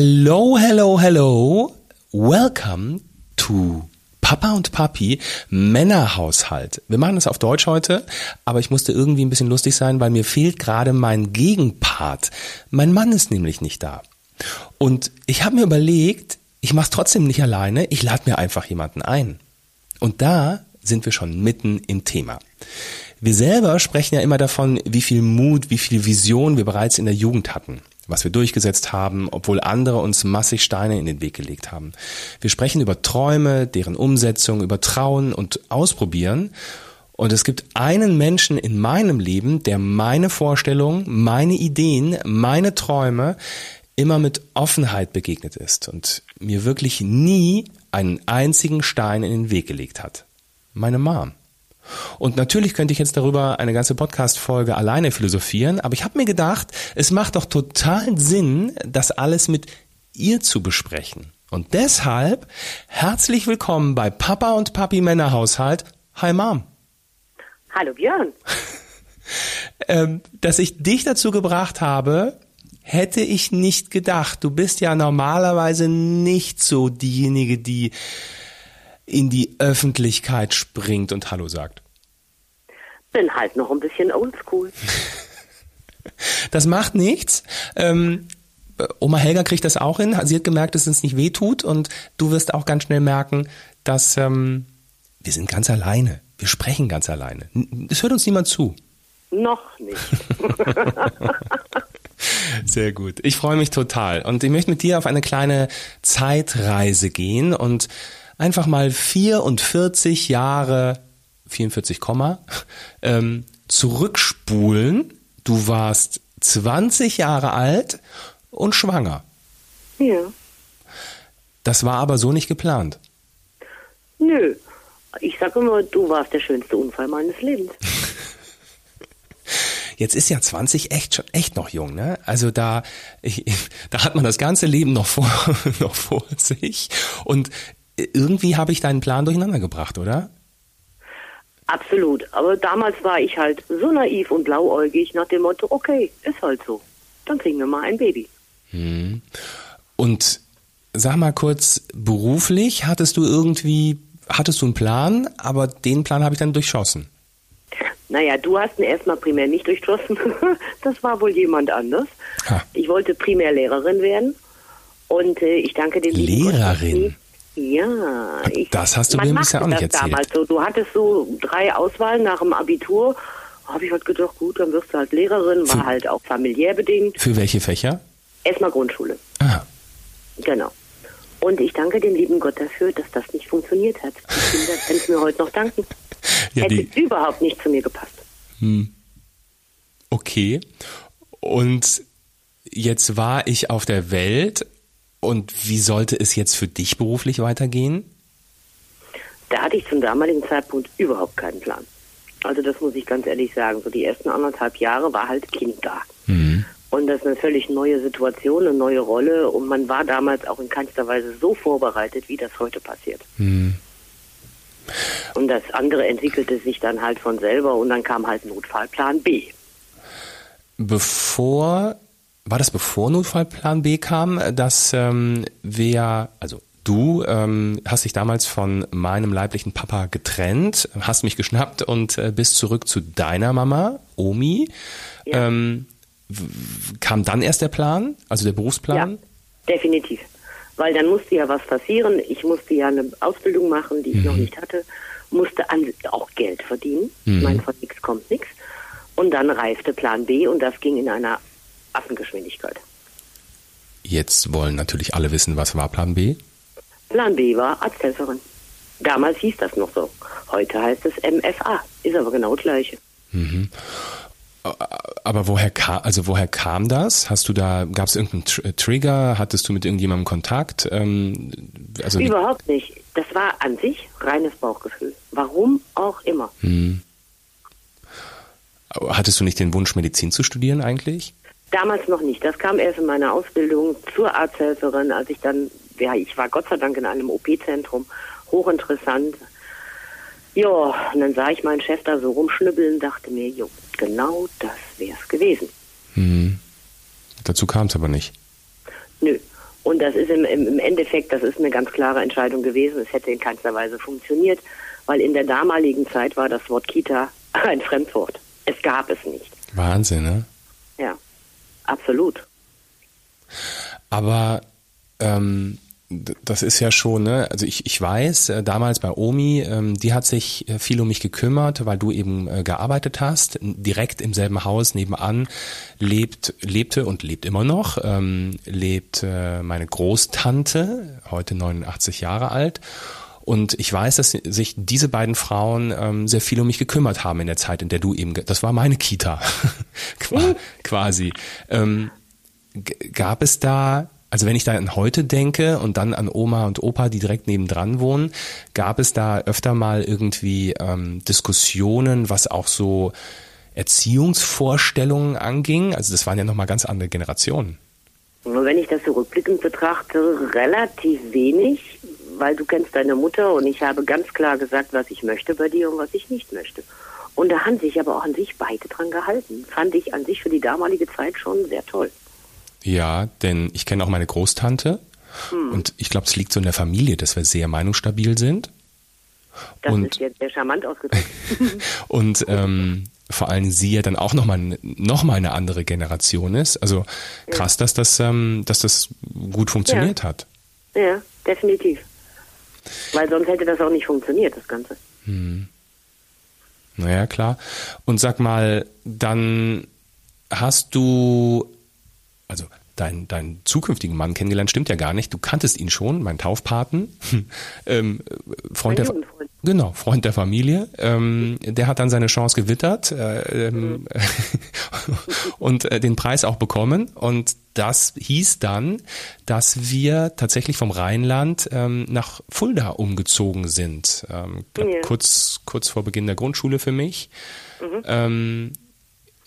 Hello, hello, hello. Welcome to Papa und Papi Männerhaushalt. Wir machen das auf Deutsch heute, aber ich musste irgendwie ein bisschen lustig sein, weil mir fehlt gerade mein Gegenpart. Mein Mann ist nämlich nicht da. Und ich habe mir überlegt, ich mache es trotzdem nicht alleine, ich lade mir einfach jemanden ein. Und da sind wir schon mitten im Thema. Wir selber sprechen ja immer davon, wie viel Mut, wie viel Vision wir bereits in der Jugend hatten was wir durchgesetzt haben, obwohl andere uns massig Steine in den Weg gelegt haben. Wir sprechen über Träume, deren Umsetzung, über Trauen und Ausprobieren. Und es gibt einen Menschen in meinem Leben, der meine Vorstellungen, meine Ideen, meine Träume immer mit Offenheit begegnet ist und mir wirklich nie einen einzigen Stein in den Weg gelegt hat. Meine Mom. Und natürlich könnte ich jetzt darüber eine ganze Podcast-Folge alleine philosophieren, aber ich habe mir gedacht, es macht doch total Sinn, das alles mit ihr zu besprechen. Und deshalb herzlich willkommen bei Papa und Papi Männerhaushalt. Hi Mom. Hallo Björn. ähm, dass ich dich dazu gebracht habe, hätte ich nicht gedacht. Du bist ja normalerweise nicht so diejenige, die in die Öffentlichkeit springt und Hallo sagt? Bin halt noch ein bisschen oldschool. das macht nichts. Ähm, Oma Helga kriegt das auch hin. Sie hat gemerkt, dass es nicht weh tut und du wirst auch ganz schnell merken, dass ähm, wir sind ganz alleine. Wir sprechen ganz alleine. Es hört uns niemand zu. Noch nicht. Sehr gut. Ich freue mich total. Und ich möchte mit dir auf eine kleine Zeitreise gehen und einfach mal 44 Jahre, 44, ähm, zurückspulen. Du warst 20 Jahre alt und schwanger. Ja. Das war aber so nicht geplant. Nö. Ich sage immer, du warst der schönste Unfall meines Lebens. Jetzt ist ja 20 echt schon echt noch jung, ne? Also da, ich, da hat man das ganze Leben noch vor, noch vor sich. Und irgendwie habe ich deinen Plan durcheinander gebracht, oder? Absolut. Aber damals war ich halt so naiv und blauäugig nach dem Motto, okay, ist halt so. Dann kriegen wir mal ein Baby. Hm. Und sag mal kurz, beruflich hattest du irgendwie, hattest du einen Plan, aber den Plan habe ich dann durchschossen. Naja, du hast ihn erstmal primär nicht durchschossen. das war wohl jemand anders. Ha. Ich wollte primär Lehrerin werden. Und äh, ich danke dem Lehrerin? Ja, ich, das hast du mir bisher auch nicht erzählt. Damals so. Du hattest so drei Auswahlen nach dem Abitur. Habe ich halt gedacht, gut, dann wirst du halt Lehrerin, war für, halt auch familiär bedingt. Für welche Fächer? Erstmal Grundschule. Aha. Genau. Und ich danke dem lieben Gott dafür, dass das nicht funktioniert hat. Die Kinder können es mir heute noch danken. Ja, Hätte die... überhaupt nicht zu mir gepasst. Hm. Okay. Und jetzt war ich auf der Welt und wie sollte es jetzt für dich beruflich weitergehen? Da hatte ich zum damaligen Zeitpunkt überhaupt keinen Plan. Also das muss ich ganz ehrlich sagen. So die ersten anderthalb Jahre war halt Kind da. Mhm. Und das ist eine völlig neue Situation, eine neue Rolle. Und man war damals auch in keinster Weise so vorbereitet, wie das heute passiert. Mhm. Und das andere entwickelte sich dann halt von selber und dann kam halt Notfallplan B. Bevor war das bevor Notfallplan B kam, dass ähm, wir, also du ähm, hast dich damals von meinem leiblichen Papa getrennt, hast mich geschnappt und äh, bist zurück zu deiner Mama, Omi. Ja. Ähm, kam dann erst der Plan, also der Berufsplan? Ja, definitiv. Weil dann musste ja was passieren. Ich musste ja eine Ausbildung machen, die ich mhm. noch nicht hatte, musste an, auch Geld verdienen. Mhm. Ich meine, von nichts kommt nichts. Und dann reifte Plan B und das ging in einer Affengeschwindigkeit. Jetzt wollen natürlich alle wissen, was war Plan B? Plan B war Arzthelferin. Damals hieß das noch so. Heute heißt es MFA. Ist aber genau das Gleiche. Mhm. Aber woher kam, also woher kam das? Hast du da, gab es irgendeinen Tr Trigger? Hattest du mit irgendjemandem Kontakt? Ähm, also Überhaupt nicht. Das war an sich reines Bauchgefühl. Warum auch immer. Mhm. Hattest du nicht den Wunsch, Medizin zu studieren eigentlich? Damals noch nicht. Das kam erst in meiner Ausbildung zur Arzthelferin, als ich dann, ja, ich war Gott sei Dank in einem OP-Zentrum, hochinteressant. Ja, und dann sah ich meinen Chef da so rumschnibbeln, dachte mir, jo, genau das wär's gewesen. Hm. Dazu kam es aber nicht. Nö. Und das ist im, im Endeffekt, das ist eine ganz klare Entscheidung gewesen. Es hätte in keinster Weise funktioniert, weil in der damaligen Zeit war das Wort Kita ein Fremdwort. Es gab es nicht. Wahnsinn, ne? Absolut. Aber ähm, das ist ja schon, ne? Also ich, ich weiß, äh, damals bei Omi, ähm, die hat sich äh, viel um mich gekümmert, weil du eben äh, gearbeitet hast. Direkt im selben Haus nebenan lebt, lebte und lebt immer noch, ähm, lebt äh, meine Großtante, heute 89 Jahre alt. Und ich weiß, dass sich diese beiden Frauen ähm, sehr viel um mich gekümmert haben in der Zeit, in der du eben, das war meine Kita, quasi. Ähm, gab es da also wenn ich da an heute denke und dann an Oma und Opa, die direkt nebendran wohnen, gab es da öfter mal irgendwie ähm, Diskussionen, was auch so Erziehungsvorstellungen anging? Also das waren ja nochmal ganz andere Generationen. Wenn ich das so rückblickend betrachte, relativ wenig, weil du kennst deine Mutter und ich habe ganz klar gesagt, was ich möchte bei dir und was ich nicht möchte. Und da haben sich aber auch an sich beide dran gehalten. Fand ich an sich für die damalige Zeit schon sehr toll. Ja, denn ich kenne auch meine Großtante hm. und ich glaube, es liegt so in der Familie, dass wir sehr meinungsstabil sind. Das und, ist jetzt sehr charmant ausgedrückt. und ähm, vor allem sie ja dann auch nochmal noch mal eine andere Generation ist. Also krass, ja. dass das, ähm, dass das gut funktioniert ja. hat. Ja, definitiv. Weil sonst hätte das auch nicht funktioniert, das Ganze. Hm. Naja, klar. Und sag mal, dann hast du also dein, dein zukünftigen Mann kennengelernt, stimmt ja gar nicht. Du kanntest ihn schon, mein Taufpaten, ähm, Freund der, genau, Freund der Familie. Ähm, der hat dann seine Chance gewittert äh, ähm, mhm. und äh, den Preis auch bekommen. Und das hieß dann, dass wir tatsächlich vom Rheinland ähm, nach Fulda umgezogen sind. Ähm, ja. kurz, kurz vor Beginn der Grundschule für mich. Mhm. Ähm,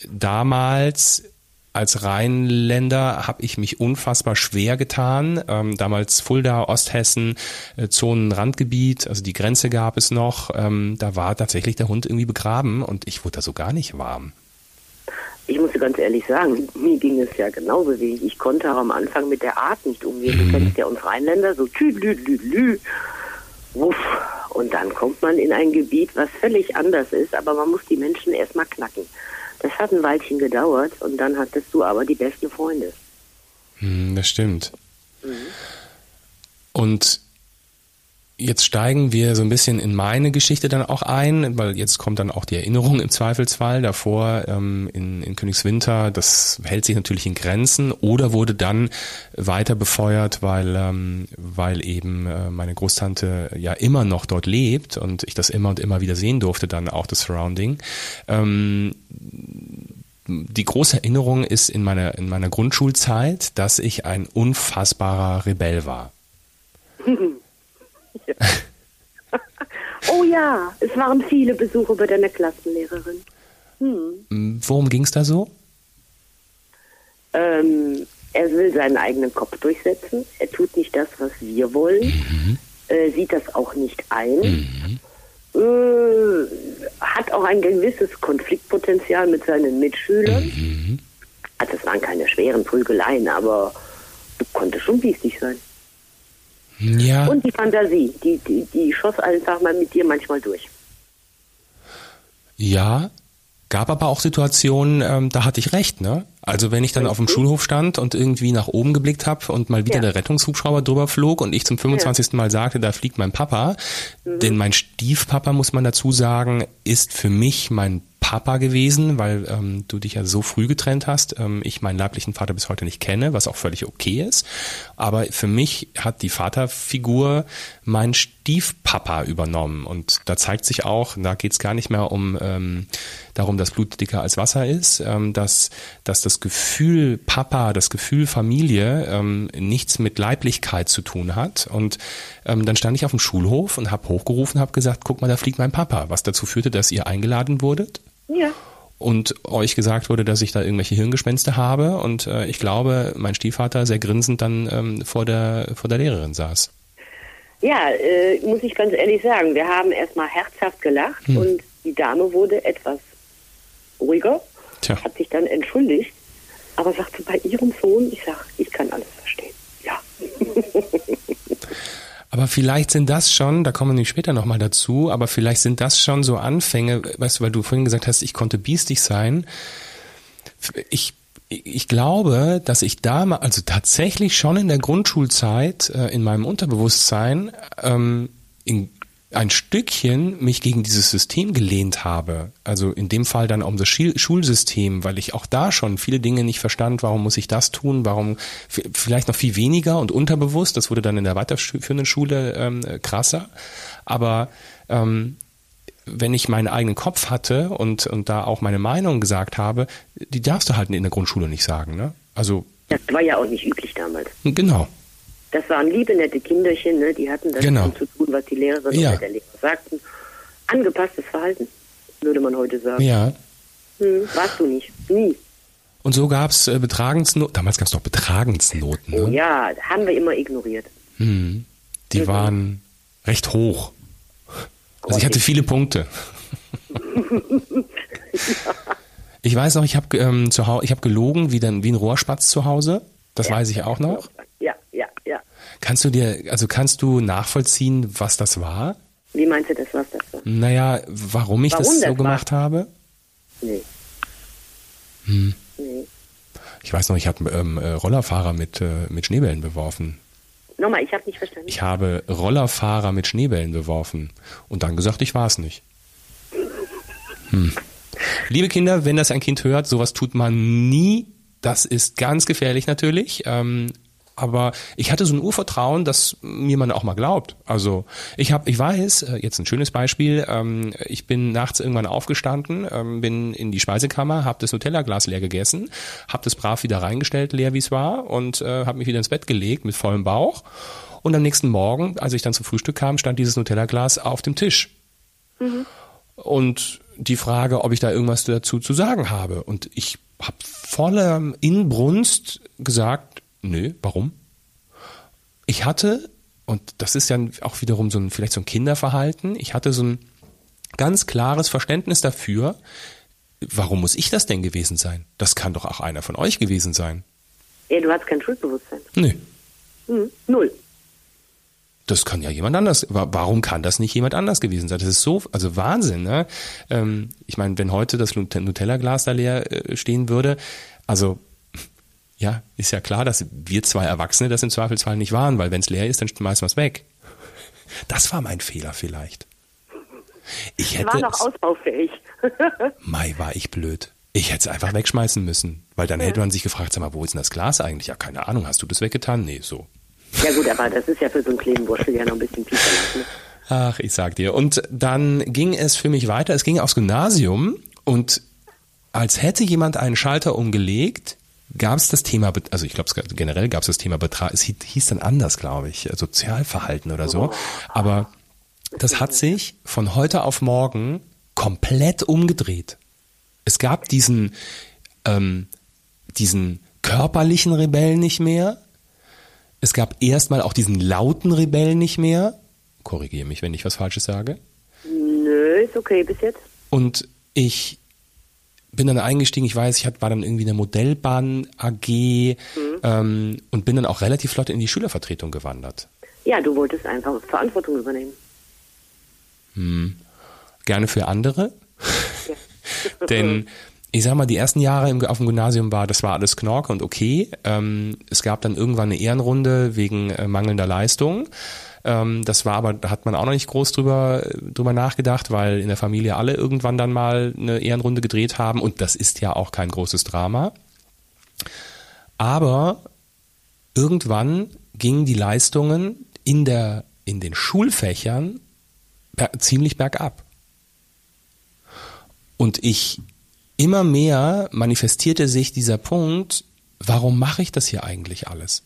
damals als Rheinländer habe ich mich unfassbar schwer getan. Ähm, damals Fulda, Osthessen, äh, Zonenrandgebiet, also die Grenze gab es noch. Ähm, da war tatsächlich der Hund irgendwie begraben und ich wurde da so gar nicht warm. Ich muss ganz ehrlich sagen, mir ging es ja genauso wie ich. Ich konnte auch am Anfang mit der Art nicht umgehen. Du mhm. kennst ja uns Rheinländer, so tü, lü, lü, lü. Wuff. Und dann kommt man in ein Gebiet, was völlig anders ist, aber man muss die Menschen erstmal knacken. Das hat ein Weilchen gedauert und dann hattest du aber die besten Freunde. Hm, das stimmt. Mhm. Und jetzt steigen wir so ein bisschen in meine Geschichte dann auch ein, weil jetzt kommt dann auch die Erinnerung im Zweifelsfall davor ähm, in, in Königswinter. Das hält sich natürlich in Grenzen oder wurde dann weiter befeuert, weil, ähm, weil eben äh, meine Großtante ja immer noch dort lebt und ich das immer und immer wieder sehen durfte, dann auch das Surrounding. Ähm, die große Erinnerung ist in meiner, in meiner Grundschulzeit, dass ich ein unfassbarer Rebell war. oh ja, es waren viele Besuche bei deiner Klassenlehrerin. Hm. Worum ging es da so? Ähm, er will seinen eigenen Kopf durchsetzen. Er tut nicht das, was wir wollen. Mhm. Äh, sieht das auch nicht ein. Mhm. Äh, hat auch ein gewisses Konfliktpotenzial mit seinen Mitschülern. Mhm. Also es waren keine schweren Prügeleien, aber konnte schon biestig sein. Ja. Und die Fantasie, die, die, die schoss einfach mal mit dir manchmal durch. Ja, gab aber auch Situationen, ähm, da hatte ich recht, ne? Also wenn ich dann auf dem Schulhof stand und irgendwie nach oben geblickt habe und mal wieder ja. der Rettungshubschrauber drüber flog und ich zum 25. Ja. Mal sagte, da fliegt mein Papa, mhm. denn mein Stiefpapa, muss man dazu sagen, ist für mich mein Papa gewesen, weil ähm, du dich ja so früh getrennt hast. Ähm, ich meinen leiblichen Vater bis heute nicht kenne, was auch völlig okay ist. Aber für mich hat die Vaterfigur meinen Stiefpapa übernommen. Und da zeigt sich auch, da geht es gar nicht mehr um ähm, darum, dass Blut dicker als Wasser ist, ähm, dass, dass das Gefühl Papa, das Gefühl Familie ähm, nichts mit Leiblichkeit zu tun hat. Und ähm, dann stand ich auf dem Schulhof und habe hochgerufen, habe gesagt, guck mal, da fliegt mein Papa, was dazu führte, dass ihr eingeladen wurdet ja. Und euch gesagt wurde, dass ich da irgendwelche Hirngespenste habe. Und äh, ich glaube, mein Stiefvater sehr grinsend dann ähm, vor, der, vor der Lehrerin saß. Ja, äh, muss ich ganz ehrlich sagen, wir haben erstmal herzhaft gelacht hm. und die Dame wurde etwas ruhiger, Tja. hat sich dann entschuldigt, aber sagte bei ihrem Sohn, ich sag, ich kann alles verstehen. Ja, Aber vielleicht sind das schon, da kommen wir später nochmal dazu, aber vielleicht sind das schon so Anfänge, weißt du, weil du vorhin gesagt hast, ich konnte biestig sein. Ich, ich glaube, dass ich da mal, also tatsächlich schon in der Grundschulzeit, äh, in meinem Unterbewusstsein, ähm, in ein Stückchen mich gegen dieses System gelehnt habe. Also in dem Fall dann um das Schulsystem, weil ich auch da schon viele Dinge nicht verstand. Warum muss ich das tun? Warum vielleicht noch viel weniger und unterbewusst? Das wurde dann in der weiterführenden Schule ähm, krasser. Aber ähm, wenn ich meinen eigenen Kopf hatte und, und da auch meine Meinung gesagt habe, die darfst du halt in der Grundschule nicht sagen. Ne? Also das war ja auch nicht üblich damals. Genau. Das waren liebe, nette Kinderchen, ne? die hatten das Genau. zu tun, was die Lehrerin Ja. oder der Lehrer sagten. Angepasstes Verhalten, würde man heute sagen. Ja. Hm, warst du nicht. Nie. Und so gab's äh, Betragensnoten. Damals gab's noch Betragensnoten. Oh Ne? ja, haben wir immer ignoriert. Hm. Die Mhm. waren recht hoch. Also ich hatte viele Punkte. Ich weiß noch, ich habe ähm, zu Hause, ich habe gelogen wie, dann, wie ein Rohrspatz zu Hause. Das weiß ich auch noch. Kannst du dir, also kannst du nachvollziehen, was das war? Wie meinst du das, was das war? Naja, warum ich Warum das das so war? gemacht habe? Nee. Hm. Nee. Ich weiß noch, ich habe ähm, äh, Rollerfahrer mit, äh, mit Schneebällen beworfen. Nochmal, ich habe nicht verstanden. Ich habe Rollerfahrer mit Schneebällen beworfen und dann gesagt, ich war es nicht. Hm. Liebe Kinder, wenn das ein Kind hört, sowas tut man nie. Das ist ganz gefährlich natürlich. Ähm, aber ich hatte so ein Urvertrauen, dass mir man auch mal glaubt. Also ich habe, ich weiß, äh, jetzt ein schönes Beispiel. Ähm, ich bin nachts irgendwann aufgestanden, ähm, bin in die Speisekammer, habe das Nutella-Glas leer gegessen, habe das brav wieder reingestellt, leer wie es war, und äh, habe mich wieder ins Bett gelegt mit vollem Bauch. Und am nächsten Morgen, als ich dann zum Frühstück kam, stand dieses Nutella-Glas auf dem Tisch. Und die Frage, ob ich da irgendwas dazu zu sagen habe. Und ich habe voller Inbrunst gesagt, nö, warum? Ich hatte, und das ist ja auch wiederum so ein, vielleicht so ein Kinderverhalten, ich hatte so ein ganz klares Verständnis dafür, warum muss ich das denn gewesen sein? Das kann doch auch einer von euch gewesen sein. Ja, du hast kein Schuldbewusstsein. Nö. Hm, null. Das kann ja jemand anders. wa- Warum kann das nicht jemand anders gewesen sein? Das ist so, also Wahnsinn. Ne? Ähm, ich meine, wenn heute das Nut- Nutella-Glas da leer äh, stehen würde, also ja, ist ja klar, dass wir zwei Erwachsene das im Zweifelsfall nicht waren, weil wenn es leer ist, dann schmeißen wir es weg. Das war mein Fehler vielleicht. Ich hätte War noch es- ausbaufähig. Mai, war ich blöd. Ich hätte es einfach wegschmeißen müssen, weil dann hätte man sich gefragt, sag mal, wo ist denn das Glas eigentlich? Ja, keine Ahnung, hast du das weggetan? Nee, so. ja gut, aber das ist ja für so einen kleinen Burschel ja noch ein bisschen verlangt. Ne? Ach, ich sag dir. Und dann ging es für mich weiter. Es ging aufs Gymnasium und als hätte jemand einen Schalter umgelegt, gab es das Thema, also ich glaube generell gab es das Thema Betrag, es hieß, dann anders, glaube ich, äh, Sozialverhalten oder so. Aber das hat sich von heute auf morgen komplett umgedreht. Es gab diesen, ähm, diesen körperlichen Rebell nicht mehr. Es gab erstmal auch diesen lauten Rebell nicht mehr. Korrigiere mich, wenn ich was Falsches sage. Nö, ist okay bis jetzt. Und ich bin dann eingestiegen, ich weiß, ich war dann irgendwie in der Modellbahn AG ähm, und bin dann auch relativ flott in die Schülervertretung gewandert. Ja, du wolltest einfach Verantwortung übernehmen. Gerne für andere. Ja. Denn ich sag mal, die ersten Jahre im, auf dem Gymnasium war, das war alles Knorke und okay. Ähm, es gab dann irgendwann eine Ehrenrunde wegen äh, mangelnder Leistung. Ähm, das war aber, da hat man auch noch nicht groß drüber, drüber nachgedacht, weil in der Familie alle irgendwann dann mal eine Ehrenrunde gedreht haben und das ist ja auch kein großes Drama. Aber irgendwann gingen die Leistungen in der, in den Schulfächern ber ziemlich bergab. Und ich immer mehr manifestierte sich dieser Punkt, warum mache ich das hier eigentlich alles?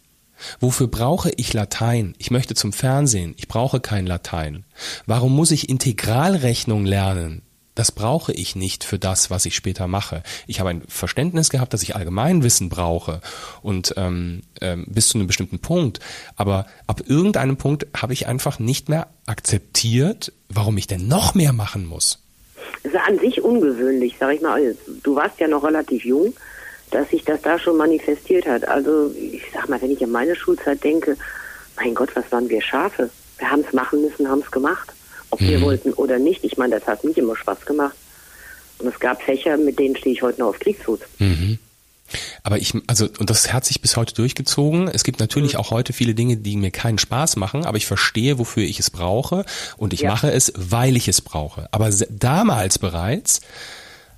Wofür brauche ich Latein? Ich möchte zum Fernsehen. Ich brauche kein Latein. Warum muss ich Integralrechnung lernen? Das brauche ich nicht für das, was ich später mache. Ich habe ein Verständnis gehabt, dass ich Allgemeinwissen brauche und ähm, ähm, bis zu einem bestimmten Punkt. Aber ab irgendeinem Punkt habe ich einfach nicht mehr akzeptiert, warum ich denn noch mehr machen muss. Das ist an sich ungewöhnlich, sag ich mal. Du warst ja noch relativ jung, dass sich das da schon manifestiert hat. Also ich sag mal, wenn ich an meine Schulzeit denke, mein Gott, was waren wir Schafe? Wir haben es machen müssen, haben es gemacht. Ob mhm. wir wollten oder nicht. Ich meine, das hat nicht immer Spaß gemacht. Und es gab Fächer, mit denen stehe ich heute noch auf Kriegsfuß. Mhm. Aber ich, also, und das hat sich bis heute durchgezogen. Es gibt natürlich mhm. auch heute viele Dinge, die mir keinen Spaß machen, aber ich verstehe, wofür ich es brauche und ich ja. mache es, weil ich es brauche. Aber damals bereits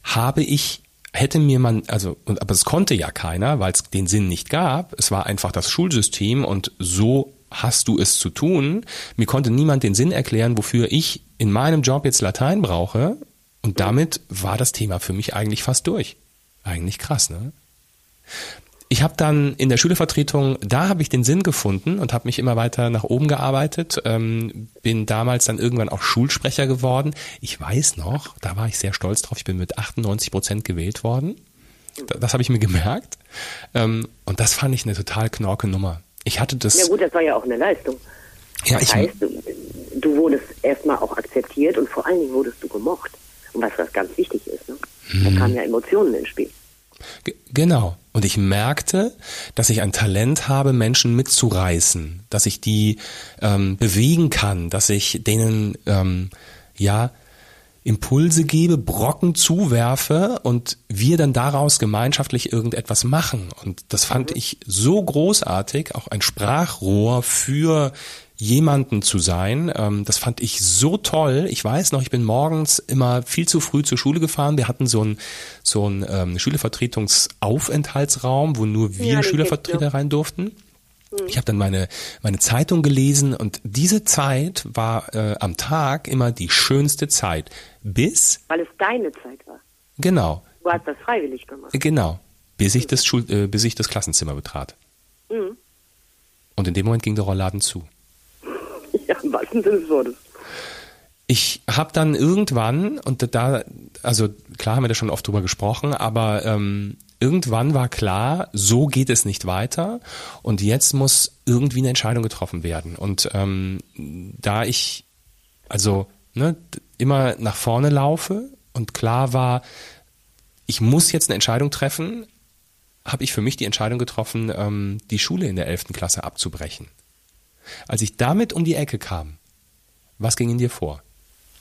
habe ich hätte mir man, also, aber es konnte ja keiner, weil es den Sinn nicht gab. Es war einfach das Schulsystem und so hast du es zu tun. Mir konnte niemand den Sinn erklären, wofür ich in meinem Job jetzt Latein brauche. Und damit war das Thema für mich eigentlich fast durch. Eigentlich krass, ne? Ich habe dann in der Schülervertretung, da habe ich den Sinn gefunden und habe mich immer weiter nach oben gearbeitet. Ähm, bin damals dann irgendwann auch Schulsprecher geworden. Ich weiß noch, da war ich sehr stolz drauf. Ich bin mit 98 Prozent gewählt worden. Das, habe ich mir gemerkt. Ähm, und das fand ich eine total knorke Nummer. Ich hatte das. Ja gut, das war ja auch eine Leistung. Ja, das ich heißt, du, du wurdest erstmal auch akzeptiert und vor allen Dingen wurdest du gemocht. Und was was ganz wichtig ist, ne? Da kamen ja Emotionen ins Spiel. Genau. Und ich merkte, dass ich ein Talent habe, Menschen mitzureißen, dass ich die ähm, bewegen kann, dass ich denen ähm, ja Impulse gebe, Brocken zuwerfe und wir dann daraus gemeinschaftlich irgendetwas machen. Und das fand mhm. ich so großartig, auch ein Sprachrohr für jemanden zu sein. Ähm, das fand ich so toll. Ich weiß noch, ich bin morgens immer viel zu früh zur Schule gefahren. Wir hatten so einen so einen ähm, Schülervertretungsaufenthaltsraum, wo nur wir ja, Schülervertreter rein durften. Mhm. Ich habe dann meine meine Zeitung gelesen und diese Zeit war äh, am Tag immer die schönste Zeit, bis weil es deine Zeit war. Genau. Du hast das freiwillig gemacht. Genau, bis ich das Schul äh, bis ich das Klassenzimmer betrat. Mhm. Und in dem Moment ging der Rollladen zu. Ja, im wahrsten Sinne des Wortes. Ich habe dann irgendwann, und da, also klar haben wir da schon oft drüber gesprochen, aber ähm, irgendwann war klar, so geht es nicht weiter und jetzt muss irgendwie eine Entscheidung getroffen werden. Und ähm, da ich also ne, immer nach vorne laufe und klar war, ich muss jetzt eine Entscheidung treffen, habe ich für mich die Entscheidung getroffen, ähm, die Schule in der 11. Klasse abzubrechen. Als ich damit um die Ecke kam, was ging in dir vor?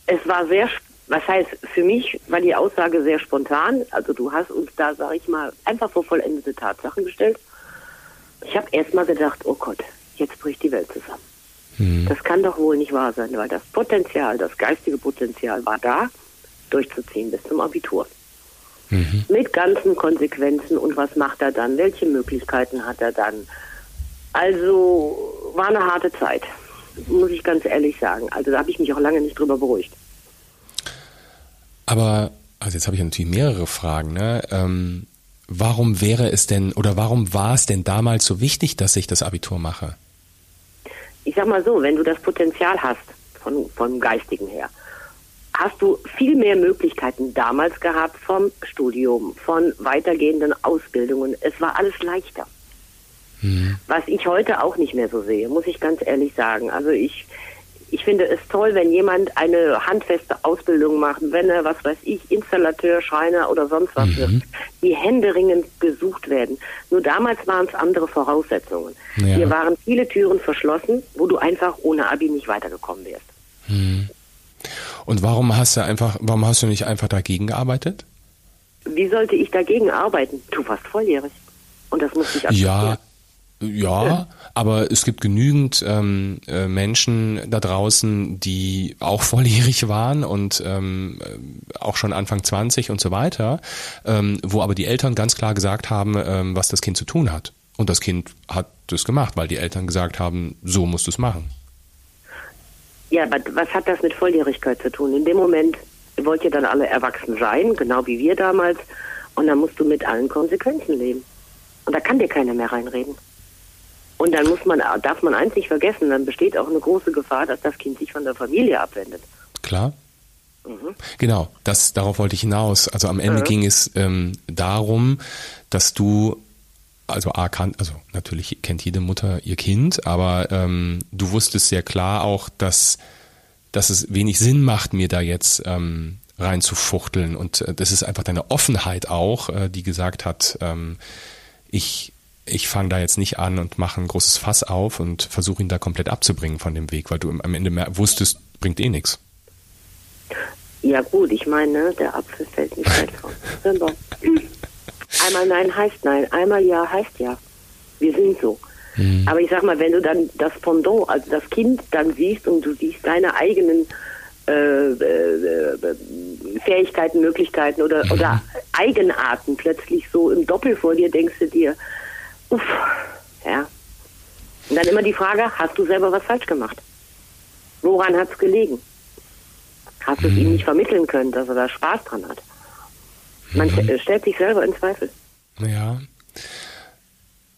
Es war sehr, was heißt, für mich war die Aussage sehr spontan. Also du hast uns da, sag ich mal, einfach vor vollendete Tatsachen gestellt. Ich habe erst mal gedacht, oh Gott, jetzt bricht die Welt zusammen. Mhm. Das kann doch wohl nicht wahr sein, weil das Potenzial, das geistige Potenzial war da, durchzuziehen bis zum Abitur. Mhm. Mit ganzen Konsequenzen und was macht er dann? Welche Möglichkeiten hat er dann? Also war eine harte Zeit, muss ich ganz ehrlich sagen. Also da habe ich mich auch lange nicht drüber beruhigt. Aber, also jetzt habe ich natürlich mehrere Fragen. Ne? Ähm, warum wäre es denn oder warum war es denn damals so wichtig, dass ich das Abitur mache? Ich sag mal so, wenn du das Potenzial hast, von, vom Geistigen her, hast du viel mehr Möglichkeiten damals gehabt vom Studium, von weitergehenden Ausbildungen. Es war alles leichter. Mhm. Was ich heute auch nicht mehr so sehe, muss ich ganz ehrlich sagen. Also ich, ich finde es toll, wenn jemand eine handfeste Ausbildung macht, wenn er, was weiß ich, Installateur, Schreiner oder sonst was mhm. wird, die händeringend gesucht werden. Nur damals waren es andere Voraussetzungen. Ja. Hier waren viele Türen verschlossen, wo du einfach ohne Abi nicht weitergekommen wärst. Mhm. Und warum hast du einfach, warum hast du nicht einfach dagegen gearbeitet? Wie sollte ich dagegen arbeiten? Du warst volljährig. Und das musste ich akzeptieren. Ja, ja, aber es gibt genügend ähm, äh, Menschen da draußen, die auch volljährig waren und ähm, äh, auch schon Anfang 20 und so weiter, ähm, wo aber die Eltern ganz klar gesagt haben, ähm, was das Kind zu tun hat. Und das Kind hat das gemacht, weil die Eltern gesagt haben, so musst du es machen. Ja, aber was hat das mit Volljährigkeit zu tun? In dem Moment wollt ihr dann alle erwachsen sein, genau wie wir damals, und dann musst du mit allen Konsequenzen leben. Und da kann dir keiner mehr reinreden. Und dann muss man, darf man eins nicht vergessen, dann besteht auch eine große Gefahr, dass das Kind sich von der Familie abwendet. Klar. Mhm. Genau, das, darauf wollte ich hinaus. Also am Ende mhm. ging es ähm, darum, dass du, also A, kann, also natürlich kennt jede Mutter ihr Kind, aber ähm, du wusstest sehr klar auch, dass, dass es wenig Sinn macht, mir da jetzt ähm, reinzufuchteln. Und äh, das ist einfach deine Offenheit auch, äh, die gesagt hat, ähm, ich ich fange da jetzt nicht an und mache ein großes Fass auf und versuche ihn da komplett abzubringen von dem Weg, weil du am Ende mehr wusstest, bringt eh nichts. Ja gut, ich meine, ne, der Apfel fällt nicht weit vom Einmal Nein heißt Nein, einmal Ja heißt Ja. Wir sind so. Mhm. Aber ich sag mal, wenn du dann das Pendant, also das Kind dann siehst und du siehst deine eigenen äh, äh, Fähigkeiten, Möglichkeiten oder, mhm. oder Eigenarten plötzlich so im Doppel vor dir, denkst du dir, uff, ja. Und dann immer die Frage, hast du selber was falsch gemacht? Woran hat es gelegen? Hast du es ihm mhm. nicht vermitteln können, dass er da Spaß dran hat? Man mhm. stellt sich selber in Zweifel. Ja.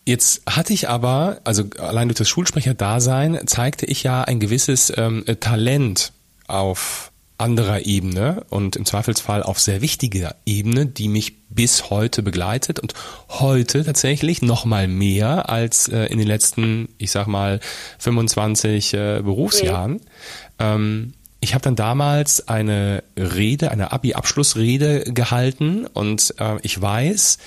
Jetzt hatte ich aber, also allein durch das Schulsprecher-Dasein, zeigte ich ja ein gewisses ähm, Talent auf anderer Ebene und im Zweifelsfall auf sehr wichtiger Ebene, die mich bis heute begleitet und heute tatsächlich noch mal mehr als äh, in den letzten, ich sag mal, 25 äh, Berufsjahren. Mhm. Ähm, ich habe dann damals eine Rede, eine Abi-Abschlussrede gehalten und äh, ich weiß,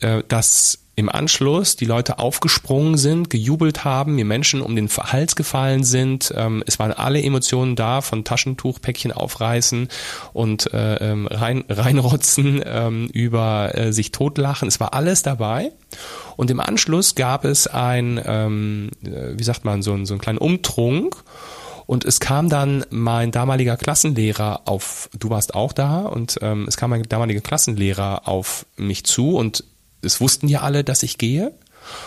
äh, dass im Anschluss die Leute aufgesprungen sind, gejubelt haben, mir Menschen um den Hals gefallen sind. Ähm, es waren alle Emotionen da, von Taschentuchpäckchen aufreißen und äh, ähm, rein, reinrotzen ähm, über äh, sich totlachen. Es war alles dabei. Und im Anschluss gab es ein, ähm, äh, wie sagt man, so, ein, so einen kleinen Umtrunk. Und es kam dann mein damaliger Klassenlehrer auf, du warst auch da, und ähm, es kam mein damaliger Klassenlehrer auf mich zu und es wussten ja alle, dass ich gehe.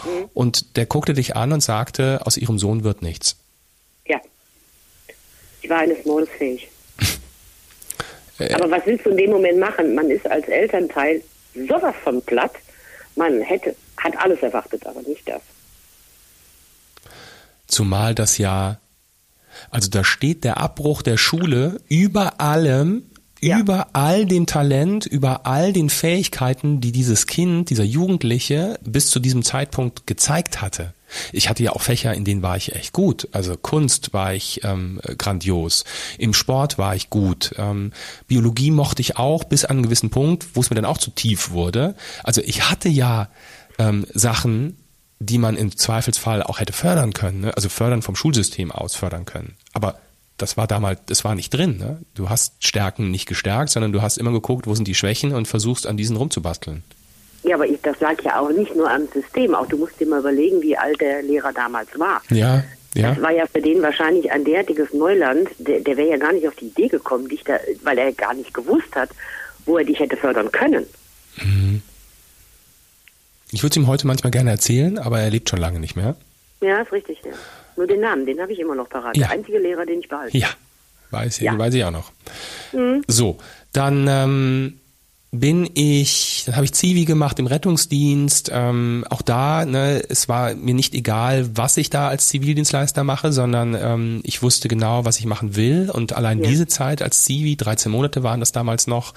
Mhm. Und der guckte dich an und sagte, aus ihrem Sohn wird nichts. Ja. Ich war eines Mordes fähig. Äh. Aber was willst du in dem Moment machen? Man ist als Elternteil sowas von platt. Man hätte, hat alles erwartet, aber nicht das. Zumal das ja, also da steht der Abbruch der Schule über allem ja. über all dem Talent, über all den Fähigkeiten, die dieses Kind, dieser Jugendliche bis zu diesem Zeitpunkt gezeigt hatte. Ich hatte ja auch Fächer, in denen war ich echt gut. Also Kunst war ich ähm, grandios. Im Sport war ich gut. Ähm, Biologie mochte ich auch bis an einen gewissen Punkt, wo es mir dann auch zu tief wurde. Also ich hatte ja ähm, Sachen, die man im Zweifelsfall auch hätte fördern können. Ne? Also fördern vom Schulsystem aus fördern können. Aber das war damals, das war nicht drin. Ne? Du hast Stärken nicht gestärkt, sondern du hast immer geguckt, wo sind die Schwächen und versuchst an diesen rumzubasteln. Ja, aber ich, das lag ja auch nicht nur am System. Auch du musst dir mal überlegen, wie alt der Lehrer damals war. Ja, ja. Das war ja für den wahrscheinlich ein derartiges Neuland. Der, der wäre ja gar nicht auf die Idee gekommen, dich da, weil er gar nicht gewusst hat, wo er dich hätte fördern können. Mhm. Ich würde es ihm heute manchmal gerne erzählen, aber er lebt schon lange nicht mehr. Ja, ist richtig. Ja. Nur den Namen, den habe ich immer noch parat. Ja. Der einzige Lehrer, den ich behalte. Ja, weiß, ja. weiß ich auch noch. Mhm. So, dann ähm, bin ich, dann habe ich Zivi gemacht im Rettungsdienst. Ähm, auch da, ne, es war mir nicht egal, was ich da als Zivildienstleister mache, sondern ähm, ich wusste genau, was ich machen will. Und allein ja. diese Zeit als Zivi, 13 Monate waren das damals noch,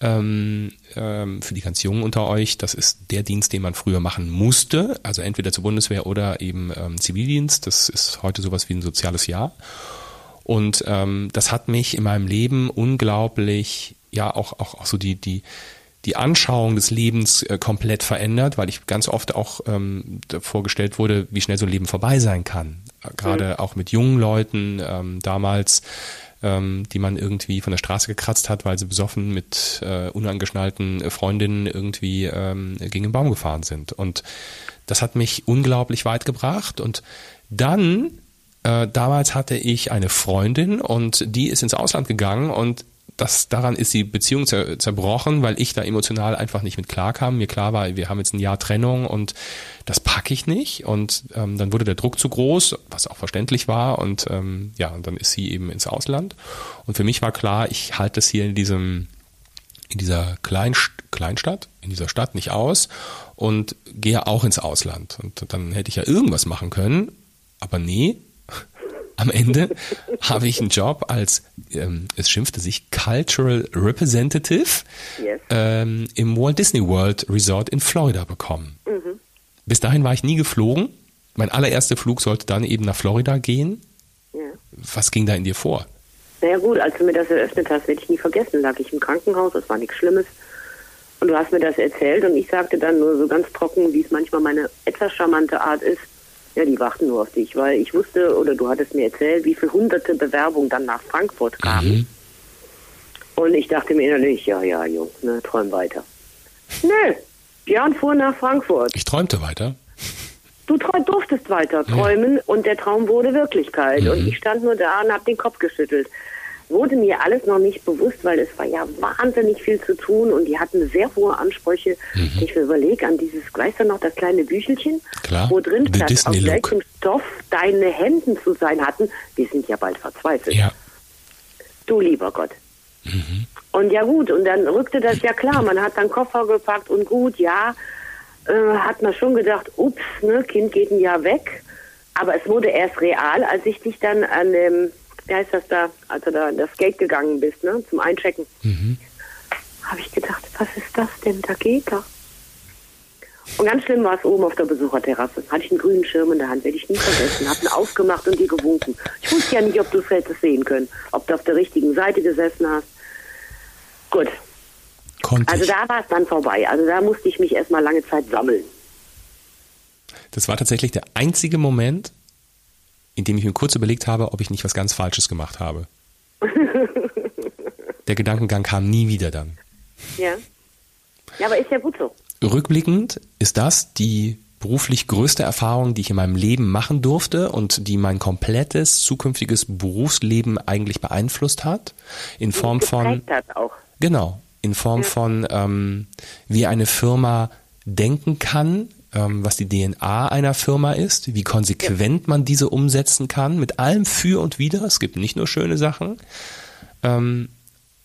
ähm, ähm, für die ganz Jungen unter euch, das ist der Dienst, den man früher machen musste, also entweder zur Bundeswehr oder eben ähm, Zivildienst. Das ist heute sowas wie ein soziales Jahr. Und ähm, das hat mich in meinem Leben unglaublich ja auch, auch, auch so die, die, die Anschauung des Lebens äh, komplett verändert, weil ich ganz oft auch ähm, vorgestellt wurde, wie schnell so ein Leben vorbei sein kann. Gerade mhm. auch mit jungen Leuten ähm, damals, ähm, die man irgendwie von der Straße gekratzt hat, weil sie besoffen mit äh, unangeschnallten Freundinnen irgendwie ähm, gegen den Baum gefahren sind. Und das hat mich unglaublich weit gebracht. Und dann äh, damals hatte ich eine Freundin und die ist ins Ausland gegangen und das, daran ist die Beziehung zer, zerbrochen, weil ich da emotional einfach nicht mit klarkam. Mir klar war, wir haben jetzt ein Jahr Trennung und das packe ich nicht. Und ähm, dann wurde der Druck zu groß, was auch verständlich war. Und ähm, ja, und dann ist sie eben ins Ausland. Und für mich war klar, ich halte es hier in diesem in dieser Kleinst Kleinstadt, in dieser Stadt nicht aus und gehe auch ins Ausland. Und dann hätte ich ja irgendwas machen können, aber nee, am Ende habe ich einen Job als, ähm, es schimpfte sich, Cultural Representative yes. ähm, im Walt Disney World Resort in Florida bekommen. Mhm. Bis dahin war ich nie geflogen. Mein allererster Flug sollte dann eben nach Florida gehen. Ja. Was ging da in dir vor? Naja gut, als du mir das eröffnet hast, werde ich nie vergessen, lag ich im Krankenhaus, das war nichts Schlimmes. Und du hast mir das erzählt und ich sagte dann nur so ganz trocken, wie es manchmal meine etwas charmante Art ist. Ja, die warten nur auf dich, weil ich wusste, oder du hattest mir erzählt, wie viele hunderte Bewerbungen dann nach Frankfurt kamen. Mhm. Und ich dachte mir innerlich, ja, ja, Jung, ne, träum weiter. Nö, Björn fuhr nach Frankfurt. Ich träumte weiter. Du durftest weiter träumen ja. und der Traum wurde Wirklichkeit. Mhm. Und ich stand nur da und habe den Kopf geschüttelt. Wurde mir alles noch nicht bewusst, weil es war ja wahnsinnig viel zu tun und die hatten sehr hohe Ansprüche. Mhm. Ich überlege an dieses, weißt du noch, das kleine Büchelchen, Klar. wo drin stand, aus welchem Stoff deine Händen zu sein hatten. Die sind ja bald verzweifelt. Ja. Du lieber Gott. Mhm. Und ja gut, und dann rückte das ja klar. Man hat dann Koffer gepackt und gut, ja, äh, hat man schon gedacht, ups, ne, Kind geht ein Jahr weg. Aber es wurde erst real, als ich dich dann an dem, wie heißt das da, als du da an das Gate gegangen bist, ne, zum Einchecken. Mhm. Habe ich gedacht, was ist das denn? Da geht er. Und ganz schlimm war es oben auf der Besucherterrasse. Hatte ich einen grünen Schirm in der Hand, werde ich nie vergessen. Hab ihn aufgemacht und dir gewunken. Ich wusste ja nicht, ob du es hättest sehen können. Ob du auf der richtigen Seite gesessen hast. Gut. Konnte also da war es dann vorbei. Also da musste ich mich erstmal lange Zeit sammeln. Das war tatsächlich der einzige Moment, in dem ich mir kurz überlegt habe, ob ich nicht was ganz Falsches gemacht habe. der Gedankengang kam nie wieder dann. Ja. Ja, aber ist ja gut so. Rückblickend ist das die beruflich größte Erfahrung, die ich in meinem Leben machen durfte und die mein komplettes zukünftiges Berufsleben eigentlich beeinflusst hat. In Form von. Hat auch. Genau, in Form ja. von, ähm, wie eine Firma denken kann, was die DNA einer Firma ist, wie konsequent ja. man diese umsetzen kann, mit allem für und wider. Es gibt nicht nur schöne Sachen. Ähm,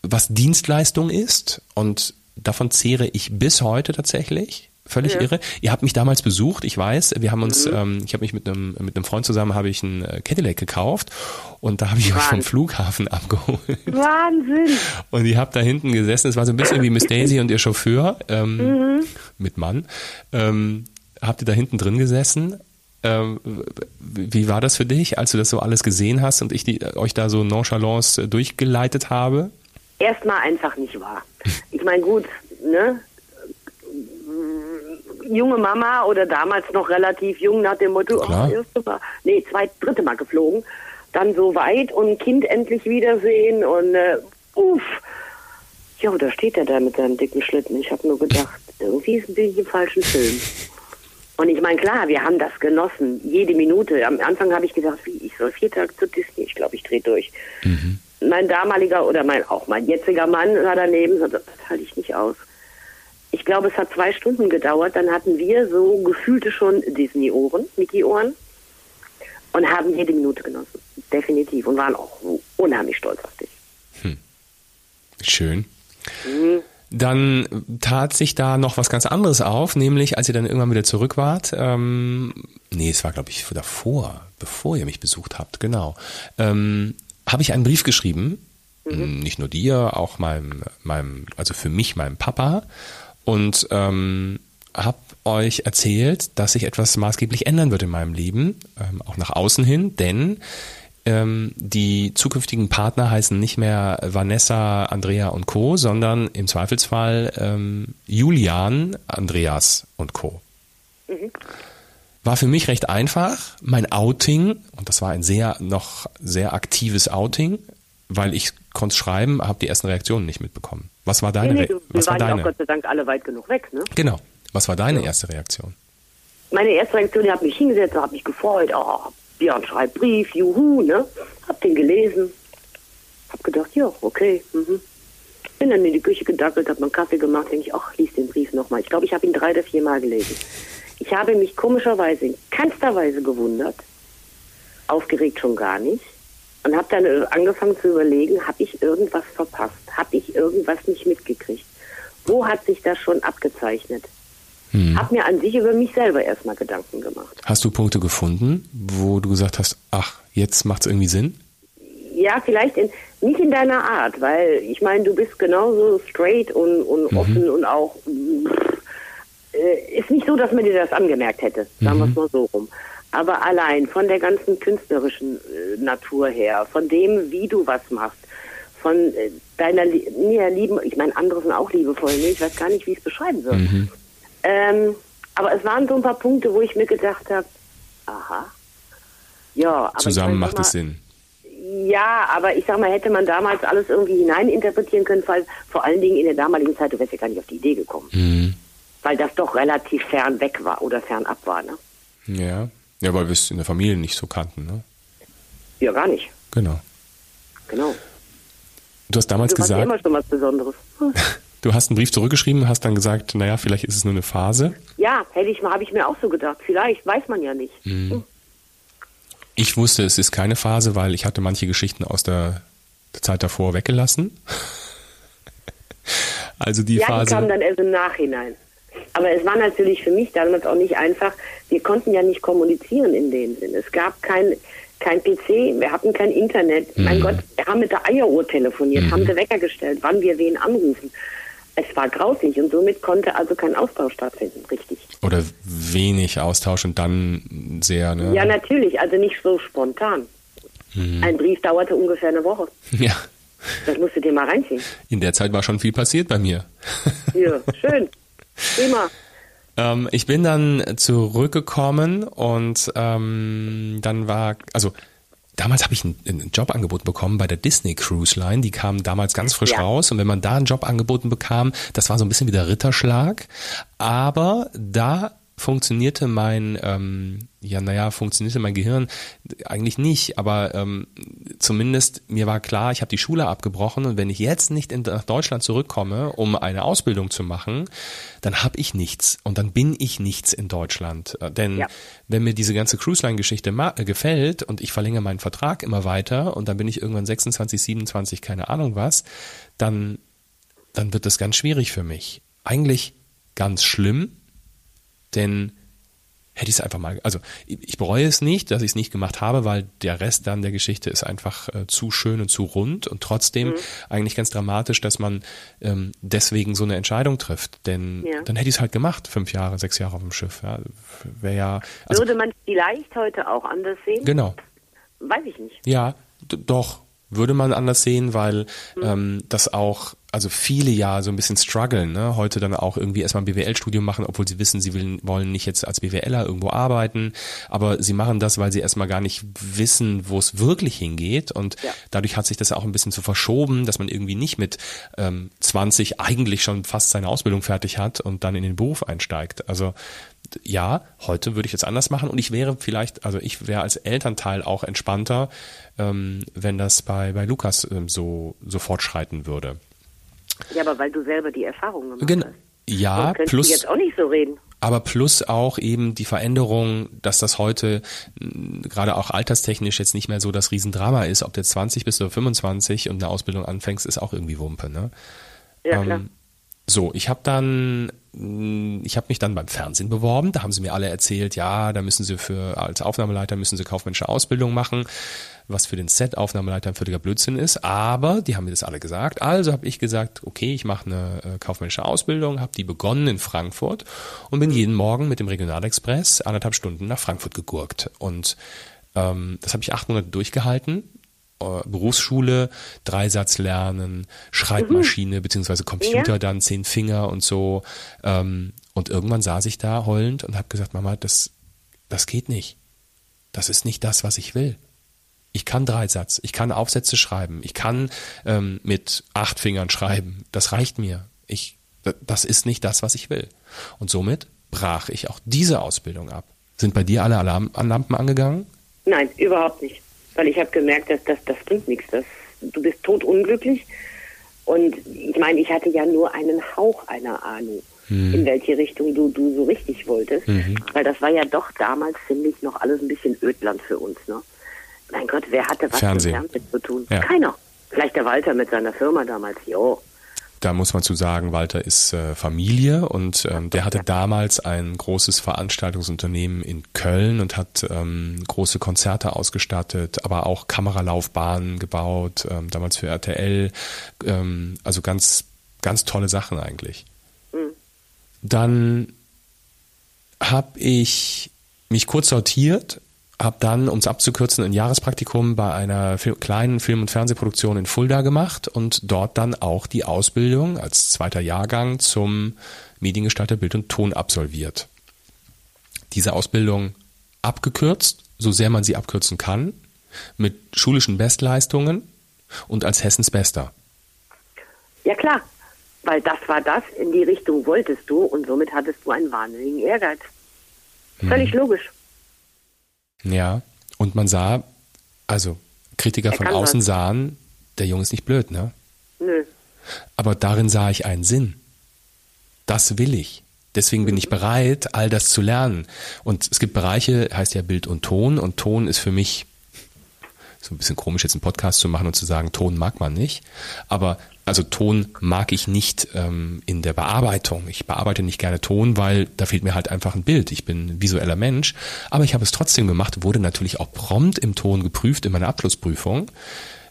was Dienstleistung ist und davon zehre ich bis heute tatsächlich völlig ja. irre. Ihr habt mich damals besucht, ich weiß. Wir haben uns, mhm. ähm, ich habe mich mit einem mit einem Freund zusammen habe ich einen äh, Cadillac gekauft und da habe ich euch vom Flughafen abgeholt. Wahnsinn. Und ihr habt da hinten gesessen. Es war so ein bisschen wie Miss Daisy und ihr Chauffeur ähm, mhm. mit Mann. Ähm, habt ihr da hinten drin gesessen? Ähm, wie war das für dich, als du das so alles gesehen hast und ich die, euch da so nonchalance durchgeleitet habe? Erstmal einfach nicht wahr. Ich meine, gut, ne? junge Mama oder damals noch relativ jung nach dem Motto, oh, erste Mal, nee, zwei, dritte Mal geflogen, dann so weit und Kind endlich wiedersehen und äh, uff. Ja, da steht er da mit seinem dicken Schlitten. Ich habe nur gedacht, irgendwie ist ein bisschen falschen Film. Und ich meine, klar, wir haben das genossen, jede Minute. Am Anfang habe ich gedacht, wie, ich soll vier Tage zu Disney. Ich glaube, ich drehe durch. Mhm. Mein damaliger oder mein auch mein jetziger Mann war daneben, das halte ich nicht aus ich glaube, es hat zwei Stunden gedauert. Dann hatten wir so gefühlte schon Disney-Ohren, Mickey-Ohren und haben jede Minute genossen. Definitiv. Und waren auch unheimlich stolz auf dich. Hm. Schön. Mhm. Dann tat sich da noch was ganz anderes auf, nämlich als ihr dann irgendwann wieder zurück wart. Ähm, nee, es war, glaube ich, davor, bevor ihr mich besucht habt, genau. Ähm, habe ich einen Brief geschrieben, mhm. nicht nur dir, auch meinem, meinem, also für mich, meinem Papa und ähm, habe euch erzählt, dass sich etwas maßgeblich ändern wird in meinem Leben, ähm, auch nach außen hin, denn ähm, die zukünftigen Partner heißen nicht mehr Vanessa, Andrea und Co., sondern im Zweifelsfall ähm, Julian, Andreas und Co. Mhm. War für mich recht einfach. Mein Outing, und das war ein sehr, noch sehr aktives Outing, weil ich konnte schreiben, habe die ersten Reaktionen nicht mitbekommen. Was war deine? Nee, nee, du, was wir war waren deine? auch Gott sei Dank alle weit genug weg, ne? Genau. Was war deine ja. erste Reaktion? Meine erste Reaktion, ich habe mich hingesetzt, habe mich gefreut. Oh, Björn schreibt Brief, juhu, ne? Hab den gelesen. Hab gedacht, ja, okay. Mhm. Bin dann in die Küche gedackelt, hab meinen Kaffee gemacht, denke ich, ach, lies den Brief nochmal. Ich glaube, ich habe ihn drei oder vier Mal gelesen. Ich habe mich komischerweise in keinster Weise gewundert, aufgeregt schon gar nicht und habe dann äh, angefangen zu überlegen, habe ich irgendwas verpasst? Habe ich irgendwas nicht mitgekriegt? Wo hat sich das schon abgezeichnet? Hm. Habe mir an sich über mich selber erstmal Gedanken gemacht. Hast du Punkte gefunden, wo du gesagt hast, ach, jetzt macht es irgendwie Sinn? Ja, vielleicht in, nicht in deiner Art, weil ich meine, du bist genauso straight und, und mhm. offen und auch äh, ist nicht so, dass man dir das angemerkt hätte, sagen mhm. wir es mal so rum. Aber allein von der ganzen künstlerischen äh, Natur her, von dem, wie du was machst, von äh, deiner nee, lieben, ich meine, andere sind auch liebevoll, ne? ich weiß gar nicht, wie ich es beschreiben soll. Mhm. Ähm, aber es waren so ein paar Punkte, wo ich mir gedacht habe, aha, ja, aber Zusammen macht sag es mal, Sinn. Ja, aber ich sag mal, hätte man damals alles irgendwie hineininterpretieren können, weil vor allen Dingen in der damaligen Zeit, du wärst ja gar nicht auf die Idee gekommen. Mhm. Weil das doch relativ fern weg war oder fernab war, ne? Ja. Ja, weil wir es in der Familie nicht so kannten, ne? Ja, gar nicht. Genau. Genau. Du hast damals Du warst ja gesagt, immer schon was Besonderes. Du hast einen Brief zurückgeschrieben, hast dann gesagt, naja, vielleicht ist es nur eine Phase. Ja, hätte ich mal, habe ich mir auch so gedacht. Vielleicht, weiß man ja nicht. Mhm. Hm. Ich wusste, es ist keine Phase, weil ich hatte manche Geschichten aus der Zeit davor weggelassen. Also die Ja, die Phase. kamen dann erst im Nachhinein. Aber es war natürlich für mich damals auch nicht einfach. Wir konnten ja nicht kommunizieren in dem Sinn. Es gab kein, kein PC, wir hatten kein Internet. Mhm. Mein Gott, wir haben mit der Eieruhr telefoniert, haben den Wecker gestellt, wann wir wen anrufen. Es war grauslich und somit konnte also kein Austausch stattfinden, richtig. Oder wenig Austausch und dann sehr, ne? Ja, natürlich, also nicht so spontan. Mhm. Ein Brief dauerte ungefähr eine Woche. Ja. Das musst du dir mal reinziehen. In der Zeit war schon viel passiert bei mir. Ja, schön. Prima. Ähm, ich bin dann zurückgekommen und ähm, dann war, also damals habe ich ein, ein Jobangebot bekommen bei der Disney Cruise Line. Die kam damals ganz frisch Ja. raus und wenn man da ein Job angeboten bekam, das war so ein bisschen wie der Ritterschlag. Aber da funktionierte mein, ähm, ja, naja, funktionierte mein Gehirn eigentlich nicht, aber ähm, zumindest mir war klar, ich habe die Schule abgebrochen und wenn ich jetzt nicht in, nach Deutschland zurückkomme, um eine Ausbildung zu machen, dann habe ich nichts und dann bin ich nichts in Deutschland. Äh, Denn Ja. wenn mir diese ganze Cruise Line Geschichte äh, gefällt und ich verlängere meinen Vertrag immer weiter und dann bin ich irgendwann 26, 27, keine Ahnung was, dann, dann wird das ganz schwierig für mich. Eigentlich ganz schlimm, denn hätte ich es einfach mal, also ich bereue es nicht, dass ich es nicht gemacht habe, weil der Rest dann der Geschichte ist einfach äh, zu schön und zu rund und trotzdem eigentlich ganz dramatisch, dass man ähm, deswegen so eine Entscheidung trifft. Denn Ja. dann hätte ich es halt gemacht, fünf Jahre, sechs Jahre auf dem Schiff. Ja, Wäre ja, also Würde man vielleicht heute auch anders sehen? genau. Weiß ich nicht. Ja, doch. Würde man anders sehen, weil Mhm. ähm, das auch, also viele ja so ein bisschen strugglen, ne? heute dann auch irgendwie erstmal ein BWL-Studium machen, obwohl sie wissen, sie will, wollen nicht jetzt als BWLer irgendwo arbeiten, aber sie machen das, weil sie erstmal gar nicht wissen, wo es wirklich hingeht und Ja. dadurch hat sich das auch ein bisschen so verschoben, dass man irgendwie nicht mit ähm, 20 eigentlich schon fast seine Ausbildung fertig hat und dann in den Beruf einsteigt. Also ja, heute würde ich jetzt anders machen und ich wäre vielleicht, also ich wäre als Elternteil auch entspannter, ähm, wenn das bei, bei Lukas ähm, so, so fortschreiten würde. Ja, aber weil du selber die Erfahrung gemacht Gen hast. ja, könntest plus du jetzt auch nicht so reden. aber plus auch eben die Veränderung, dass das heute gerade auch alterstechnisch jetzt nicht mehr so das Riesendrama ist, ob du jetzt 20 bist oder 25 und eine Ausbildung anfängst, ist auch irgendwie Wumpe, ne? Ja, klar. Ähm, so, ich habe dann, ich habe mich dann beim Fernsehen beworben. Da haben sie mir alle erzählt, ja, da müssen sie für als Aufnahmeleiter müssen sie kaufmännische Ausbildung machen, was für den Set-Aufnahmeleiter ein völliger Blödsinn ist. Aber die haben mir das alle gesagt. Also habe ich gesagt, okay, ich mache eine äh, kaufmännische Ausbildung, habe die begonnen in Frankfurt und bin jeden Morgen mit dem Regionalexpress anderthalb Stunden nach Frankfurt gegurkt. Und ähm, das habe ich acht Monate durchgehalten Berufsschule, Dreisatz lernen, Schreibmaschine beziehungsweise Computer Ja. dann, zehn Finger und so. Ähm, und irgendwann saß ich da heulend und habe gesagt, Mama, das, das geht nicht. Das ist nicht das, was ich will. Ich kann Dreisatz, ich kann Aufsätze schreiben, ich kann ähm, mit acht Fingern schreiben. Das reicht mir. Ich, das ist nicht das, was ich will. Und somit brach ich auch diese Ausbildung ab. Sind bei dir alle Alarmlampen angegangen? Nein, überhaupt nicht. Weil ich habe gemerkt, dass das, das bringt nichts. Das, du bist totunglücklich. Und ich meine, ich hatte ja nur einen Hauch einer Ahnung, Hm. in welche Richtung du, du so richtig wolltest. Mhm. Weil das war ja doch damals, finde ich, noch alles ein bisschen Ödland für uns. Ne? Mein Gott, wer hatte was Fernsehen. mit Fernsehen zu tun? Ja. Keiner. Vielleicht der Walter mit seiner Firma damals, jo. Da muss man zu sagen, Walter ist äh, Familie und ähm, der hatte damals ein großes Veranstaltungsunternehmen in Köln und hat ähm, große Konzerte ausgestattet, aber auch Kameralaufbahnen gebaut, ähm, damals für RTL, ähm, also ganz, ganz tolle Sachen eigentlich. Mhm. Dann habe ich mich kurz sortiert habe dann, um es abzukürzen, ein Jahrespraktikum bei einer kleinen Film- und Fernsehproduktion in Fulda gemacht und dort dann auch die Ausbildung als zweiter Jahrgang zum Mediengestalter Bild und Ton absolviert. Diese Ausbildung abgekürzt, so sehr man sie abkürzen kann, mit schulischen Bestleistungen und als Hessens Bester. Ja klar, weil das war das, in die Richtung wolltest du und somit hattest du einen wahnsinnigen Ehrgeiz. Völlig hm. logisch. Ja, und man sah, also Kritiker von außen was. sahen, der Junge ist nicht blöd, ne? Nö. Aber darin sah ich einen Sinn. Das will ich. Deswegen bin ich bereit, all das zu lernen. Und es gibt Bereiche, heißt ja Bild und Ton, und Ton ist für mich so ein bisschen komisch, jetzt einen Podcast zu machen und zu sagen, Ton mag man nicht. Aber also Ton mag ich nicht ähm, in der Bearbeitung. Ich bearbeite nicht gerne Ton, weil da fehlt mir halt einfach ein Bild. Ich bin ein visueller Mensch. Aber ich habe es trotzdem gemacht, wurde natürlich auch prompt im Ton geprüft in meiner Abschlussprüfung.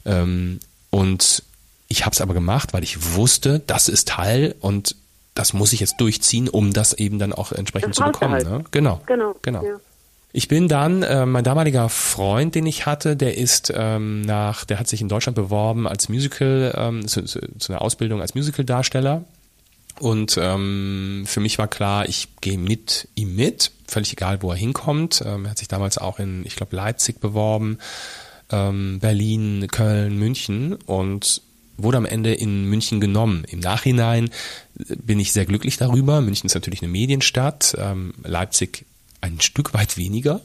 Ähm, und ich habe es aber gemacht, weil ich wusste, das ist Teil und das muss ich jetzt durchziehen, um das eben dann auch entsprechend zu bekommen. Halt. Ne? Genau. Genau. genau. Ja. Ich bin dann, äh, mein damaliger Freund, den ich hatte, der ist ähm, nach, der hat sich in Deutschland beworben als Musical, ähm, zu, zu, zu einer Ausbildung als Musical-Darsteller. Und ähm, für mich war klar, ich gehe mit ihm mit, völlig egal, wo er hinkommt. Ähm, er hat sich damals auch in, ich glaube, Leipzig beworben, ähm, Berlin, Köln, München und wurde am Ende in München genommen. Im Nachhinein bin ich sehr glücklich darüber. München ist natürlich eine Medienstadt. Ähm, Leipzig ein Stück weit weniger.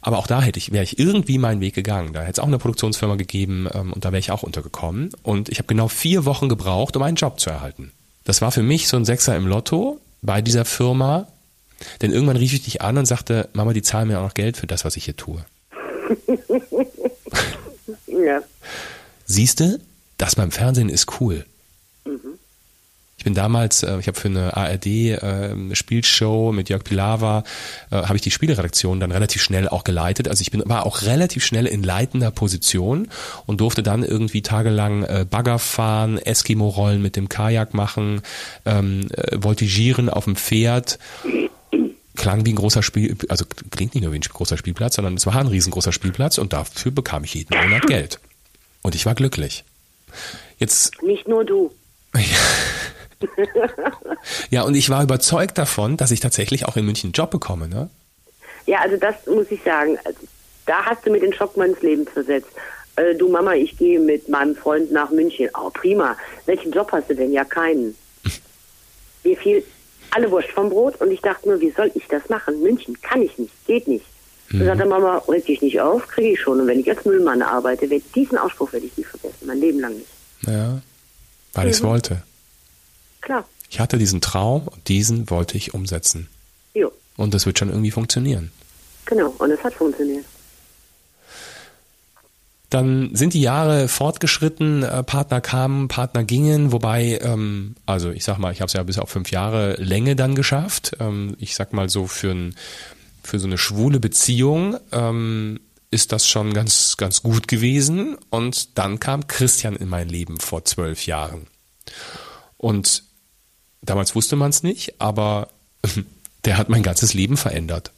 Aber auch da hätte ich, wäre ich irgendwie meinen Weg gegangen. Da hätte es auch eine Produktionsfirma gegeben ähm, und da wäre ich auch untergekommen. Und ich habe genau vier Wochen gebraucht, um einen Job zu erhalten. Das war für mich so ein Sechser im Lotto bei dieser Firma. Denn irgendwann rief ich dich an und sagte, Mama, die zahlen mir auch noch Geld für das, was ich hier tue. ja. Siehst du, das beim Fernsehen ist cool. Ich bin damals, äh, ich habe für eine ARD äh, Spielshow mit Jörg Pilawa, äh, habe ich die Spieleredaktion dann relativ schnell auch geleitet. Also ich bin war auch relativ schnell in leitender Position und durfte dann irgendwie tagelang äh, Bagger fahren, Eskimo-Rollen mit dem Kajak machen, ähm, äh, voltigieren auf dem Pferd klang wie ein großer Spiel, also klingt nicht nur wie ein großer Spielplatz, sondern es war ein riesengroßer Spielplatz und dafür bekam ich jeden Monat Geld. Und ich war glücklich. Jetzt. Nicht nur du. ja, und ich war überzeugt davon, dass ich tatsächlich auch in München einen Job bekomme, ne? Ja, also das muss ich sagen. Da hast du mir den Schock meines Lebens versetzt. Äh, du Mama, ich gehe mit meinem Freund nach München. Oh, prima. Welchen Job hast du denn? Ja, keinen. Mir fiel alle Wurst vom Brot und ich dachte nur, wie soll ich das machen? München kann ich nicht, geht nicht. Mhm. Dann sagte Mama, reg dich nicht auf, kriege ich schon. Und wenn ich als Müllmann arbeite, diesen Ausspruch werde ich nie vergessen, mein Leben lang nicht. Ja, weil mhm. ich es wollte. Klar. Ich hatte diesen Traum und diesen wollte ich umsetzen. Jo. Und das wird schon irgendwie funktionieren. Genau, und es hat funktioniert. Dann sind die Jahre fortgeschritten, äh, Partner kamen, Partner gingen, wobei, ähm, also ich sag mal, ich habe es ja bis auf fünf Jahre Länge dann geschafft. Ähm, ich sag mal so für, ein, für so eine schwule Beziehung ähm, ist das schon ganz, ganz gut gewesen. Und dann kam Christian in mein Leben vor zwölf Jahren. Und Damals wusste man es nicht, aber der hat mein ganzes Leben verändert,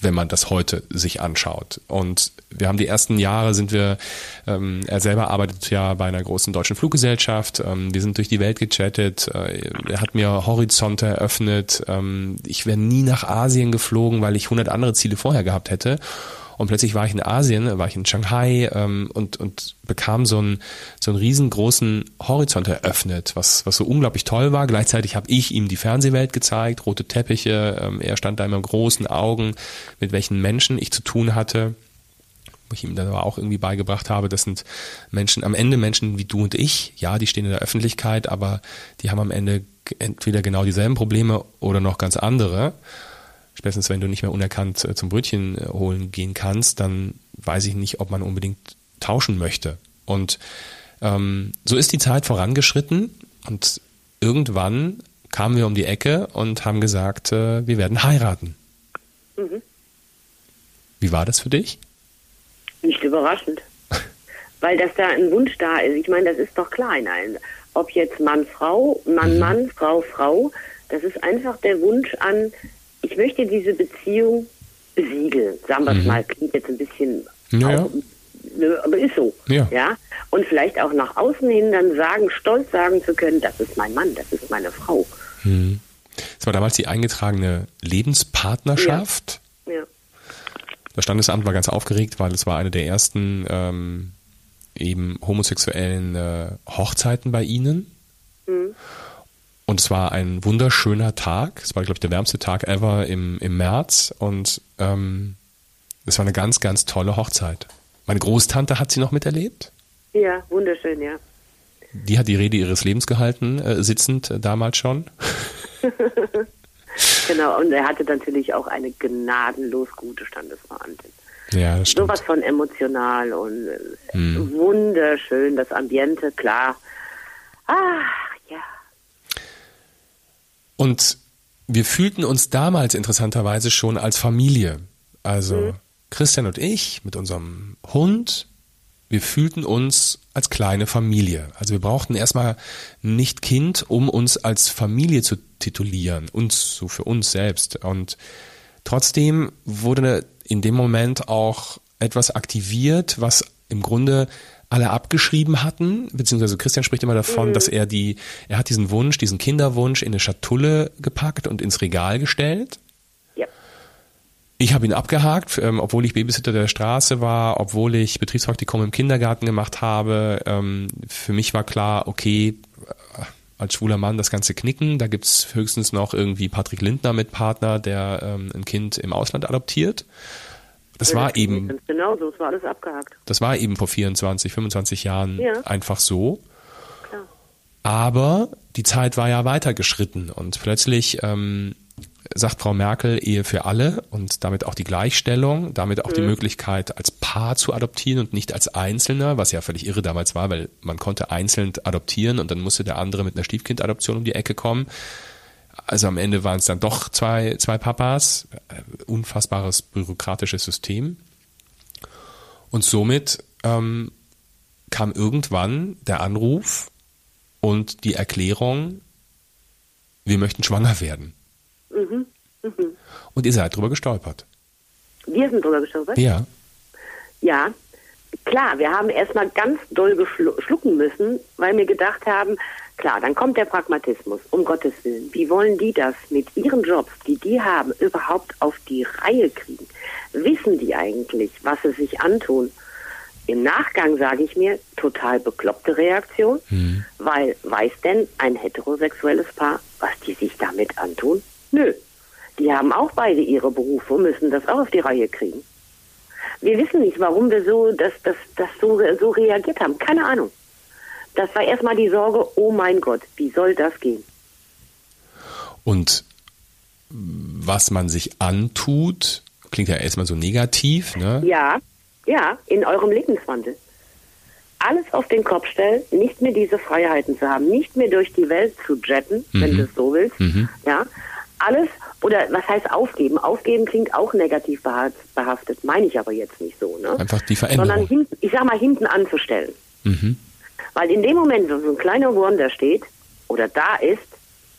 wenn man das heute sich anschaut. Und wir haben die ersten Jahre sind wir, ähm, er selber arbeitet ja bei einer großen deutschen Fluggesellschaft. Ähm, wir sind durch die Welt gechattet. Äh, er hat mir Horizonte eröffnet. Ähm, ich wäre nie nach Asien geflogen, weil ich hundert andere Ziele vorher gehabt hätte. Und plötzlich war ich in Asien, war ich in Shanghai ähm, und, und bekam so einen, so einen riesengroßen Horizont eröffnet, was, was so unglaublich toll war. Gleichzeitig habe ich ihm die Fernsehwelt gezeigt, rote Teppiche. Ähm, er stand da immer großen Augen, mit welchen Menschen ich zu tun hatte wo ich ihm dann aber auch irgendwie beigebracht habe, das sind Menschen, am Ende Menschen wie du und ich, ja, die stehen in der Öffentlichkeit, aber die haben am Ende entweder genau dieselben Probleme oder noch ganz andere spätestens wenn du nicht mehr unerkannt äh, zum Brötchen äh, holen gehen kannst, dann weiß ich nicht, ob man unbedingt tauschen möchte. Und ähm, so ist die Zeit vorangeschritten und irgendwann kamen wir um die Ecke und haben gesagt, äh, wir werden heiraten. Mhm. Wie war das für dich? Nicht überraschend. Weil dass da ein Wunsch da ist. Ich meine, das ist doch klein. Ob jetzt Mann, Frau, Mann, mhm. Mann, Frau, Frau. Das ist einfach der Wunsch an, ich möchte diese Beziehung besiegeln. Sagen wir es mhm. mal, klingt jetzt ein bisschen ja, auch, aber ist so. Ja. ja. Und vielleicht auch nach außen hin dann sagen, stolz sagen zu können, das ist mein Mann, das ist meine Frau. Mhm. Das war damals die eingetragene Lebenspartnerschaft. Ja. ja. Das Standesamt war ganz aufgeregt, weil es war eine der ersten ähm, eben homosexuellen äh, Hochzeiten bei ihnen. Mhm. Und es war ein wunderschöner Tag. Es war, glaube ich, der wärmste Tag ever im, im März. Und ähm, es war eine ganz, ganz tolle Hochzeit. Meine Großtante hat sie noch miterlebt. Ja, wunderschön, ja. Die hat die Rede ihres Lebens gehalten, äh, sitzend äh, damals schon. genau, und er hatte natürlich auch eine gnadenlos gute Standesverwandtin. Ja, das stimmt. Sowas von emotional und äh, hm. wunderschön, das Ambiente, klar. Ah. Und wir fühlten uns damals interessanterweise schon als Familie. Also mhm. Christian und ich mit unserem Hund, wir fühlten uns als kleine Familie. Also wir brauchten erstmal nicht Kind, um uns als Familie zu titulieren, uns so für uns selbst. Und trotzdem wurde in dem Moment auch etwas aktiviert, was im Grunde alle abgeschrieben hatten, beziehungsweise Christian spricht immer davon, mhm. dass er die, er hat diesen Wunsch, diesen Kinderwunsch in eine Schatulle gepackt und ins Regal gestellt. Ja. Ich habe ihn abgehakt, ähm, obwohl ich Babysitter der Straße war, obwohl ich Betriebspraktikum im Kindergarten gemacht habe. Ähm, für mich war klar, okay, äh, als schwuler Mann das ganze knicken. Da gibt's höchstens noch irgendwie Patrick Lindner mit Partner, der ähm, ein Kind im Ausland adoptiert. Das war das eben. Genau so, es war alles abgehakt. Das war eben vor 24, 25 Jahren ja. einfach so. Klar. Aber die Zeit war ja weitergeschritten und plötzlich ähm, sagt Frau Merkel Ehe für alle und damit auch die Gleichstellung, damit auch mhm. die Möglichkeit als Paar zu adoptieren und nicht als Einzelner, was ja völlig irre damals war, weil man konnte einzeln adoptieren und dann musste der andere mit einer Stiefkindadoption um die Ecke kommen. Also am Ende waren es dann doch zwei, zwei Papas. Unfassbares bürokratisches System. Und somit ähm, kam irgendwann der Anruf und die Erklärung, wir möchten schwanger werden. Mhm. Mhm. Und ihr seid drüber gestolpert. Wir sind drüber gestolpert? Ja. Ja, klar, wir haben erstmal ganz doll geschlucken müssen, weil wir gedacht haben, klar, dann kommt der Pragmatismus, um Gottes Willen. Wie wollen die das mit ihren Jobs, die die haben, überhaupt auf die Reihe kriegen? Wissen die eigentlich, was sie sich antun? Im Nachgang sage ich mir, total bekloppte Reaktion, mhm. weil weiß denn ein heterosexuelles Paar, was die sich damit antun? Nö. Die haben auch beide ihre Berufe, müssen das auch auf die Reihe kriegen. Wir wissen nicht, warum wir so, das, das, das so, so reagiert haben. Keine Ahnung. Das war erstmal die Sorge, oh mein Gott, wie soll das gehen? Und was man sich antut, klingt ja erstmal so negativ, ne? Ja, ja, in eurem Lebenswandel. Alles auf den Kopf stellen, nicht mehr diese Freiheiten zu haben, nicht mehr durch die Welt zu jetten, mhm. wenn du es so willst, mhm. ja, alles, oder was heißt aufgeben? Aufgeben klingt auch negativ behaftet, meine ich aber jetzt nicht so. Ne? Einfach die Veränderung. Sondern hinten, ich sag mal, hinten anzustellen. Mhm. Weil in dem Moment, wo so ein kleiner Wurm da steht oder da ist,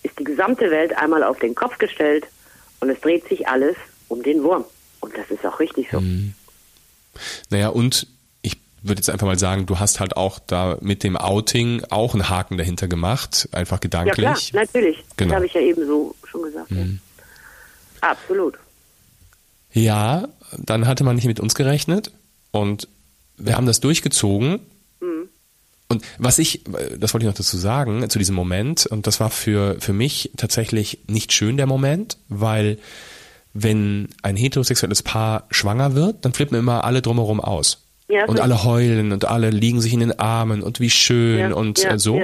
ist die gesamte Welt einmal auf den Kopf gestellt und es dreht sich alles um den Wurm. Und das ist auch richtig so. Mhm. Naja, und würde jetzt einfach mal sagen, du hast halt auch da mit dem Outing auch einen Haken dahinter gemacht, einfach gedanklich. Ja klar, natürlich. Genau. Das habe ich ja eben so schon gesagt. Mhm. Ja. Absolut. Ja, dann hatte man nicht mit uns gerechnet und wir haben das durchgezogen. Und was ich, das wollte ich noch dazu sagen, zu diesem Moment, und das war für, für mich tatsächlich nicht schön der Moment, weil wenn ein heterosexuelles Paar schwanger wird, dann flippen immer alle drumherum aus. Ja, und alle heulen und alle liegen sich in den Armen und wie schön ja, und ja, äh, so.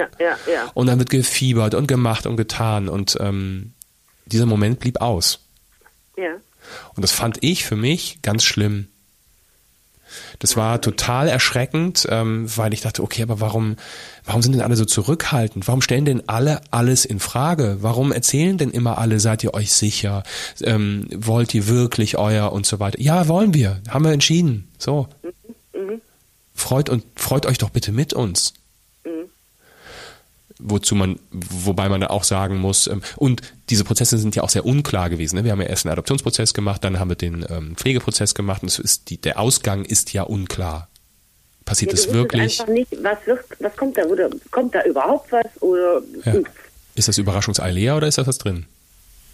Und dann wird gefiebert und gemacht und getan und ähm, dieser Moment blieb aus. Ja. Und das fand ich für mich ganz schlimm. Das war total erschreckend, ähm, weil ich dachte, okay, aber warum, warum sind denn alle so zurückhaltend? Warum stellen denn alle alles in Frage? Warum erzählen denn immer alle, seid ihr euch sicher? Ähm, wollt ihr wirklich euer und so weiter? Ja, wollen wir. Haben wir entschieden. So. Mhm. Freut und freut euch doch bitte mit uns. Mhm. Wozu man, wobei man da auch sagen muss, ähm, und diese Prozesse sind ja auch sehr unklar gewesen. Ne? Wir haben ja erst einen Adoptionsprozess gemacht, dann haben wir den ähm, Pflegeprozess gemacht und es ist die, der Ausgang ist ja unklar. Passiert Ja, es wirklich? Einfach nicht, was, wird, was kommt da? Oder kommt da überhaupt was? Oder Ja. Ist das Überraschungsei leer oder ist da was drin?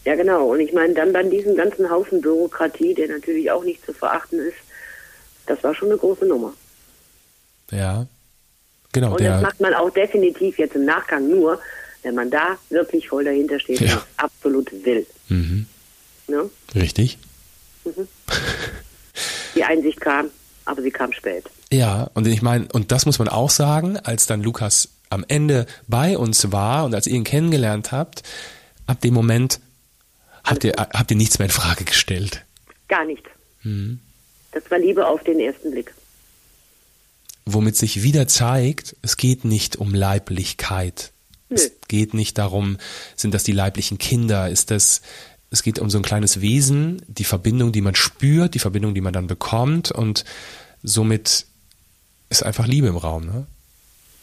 Ja, genau. Und ich meine, dann bei diesem ganzen Haufen Bürokratie, der natürlich auch nicht zu verachten ist, das war schon eine große Nummer. Ja. Genau, Und das macht man auch definitiv jetzt im Nachgang nur, wenn man da wirklich voll dahinter steht Ja. und es absolut will. mhm, Ne? richtig. Die Einsicht kam, aber sie kam spät. Ja, und ich meine, und das muss man auch sagen, als dann Lukas am Ende bei uns war und als ihr ihn kennengelernt habt, ab dem Moment habt ihr, habt ihr nichts mehr in Frage gestellt. Gar nicht. Mhm. Das war Liebe auf den ersten Blick. Womit sich wieder zeigt, es geht nicht um Leiblichkeit. Nö. Es geht nicht darum, sind das die leiblichen Kinder, ist das, es geht um so ein kleines Wesen, die Verbindung, die man spürt, die Verbindung, die man dann bekommt und somit ist einfach Liebe im Raum, ne?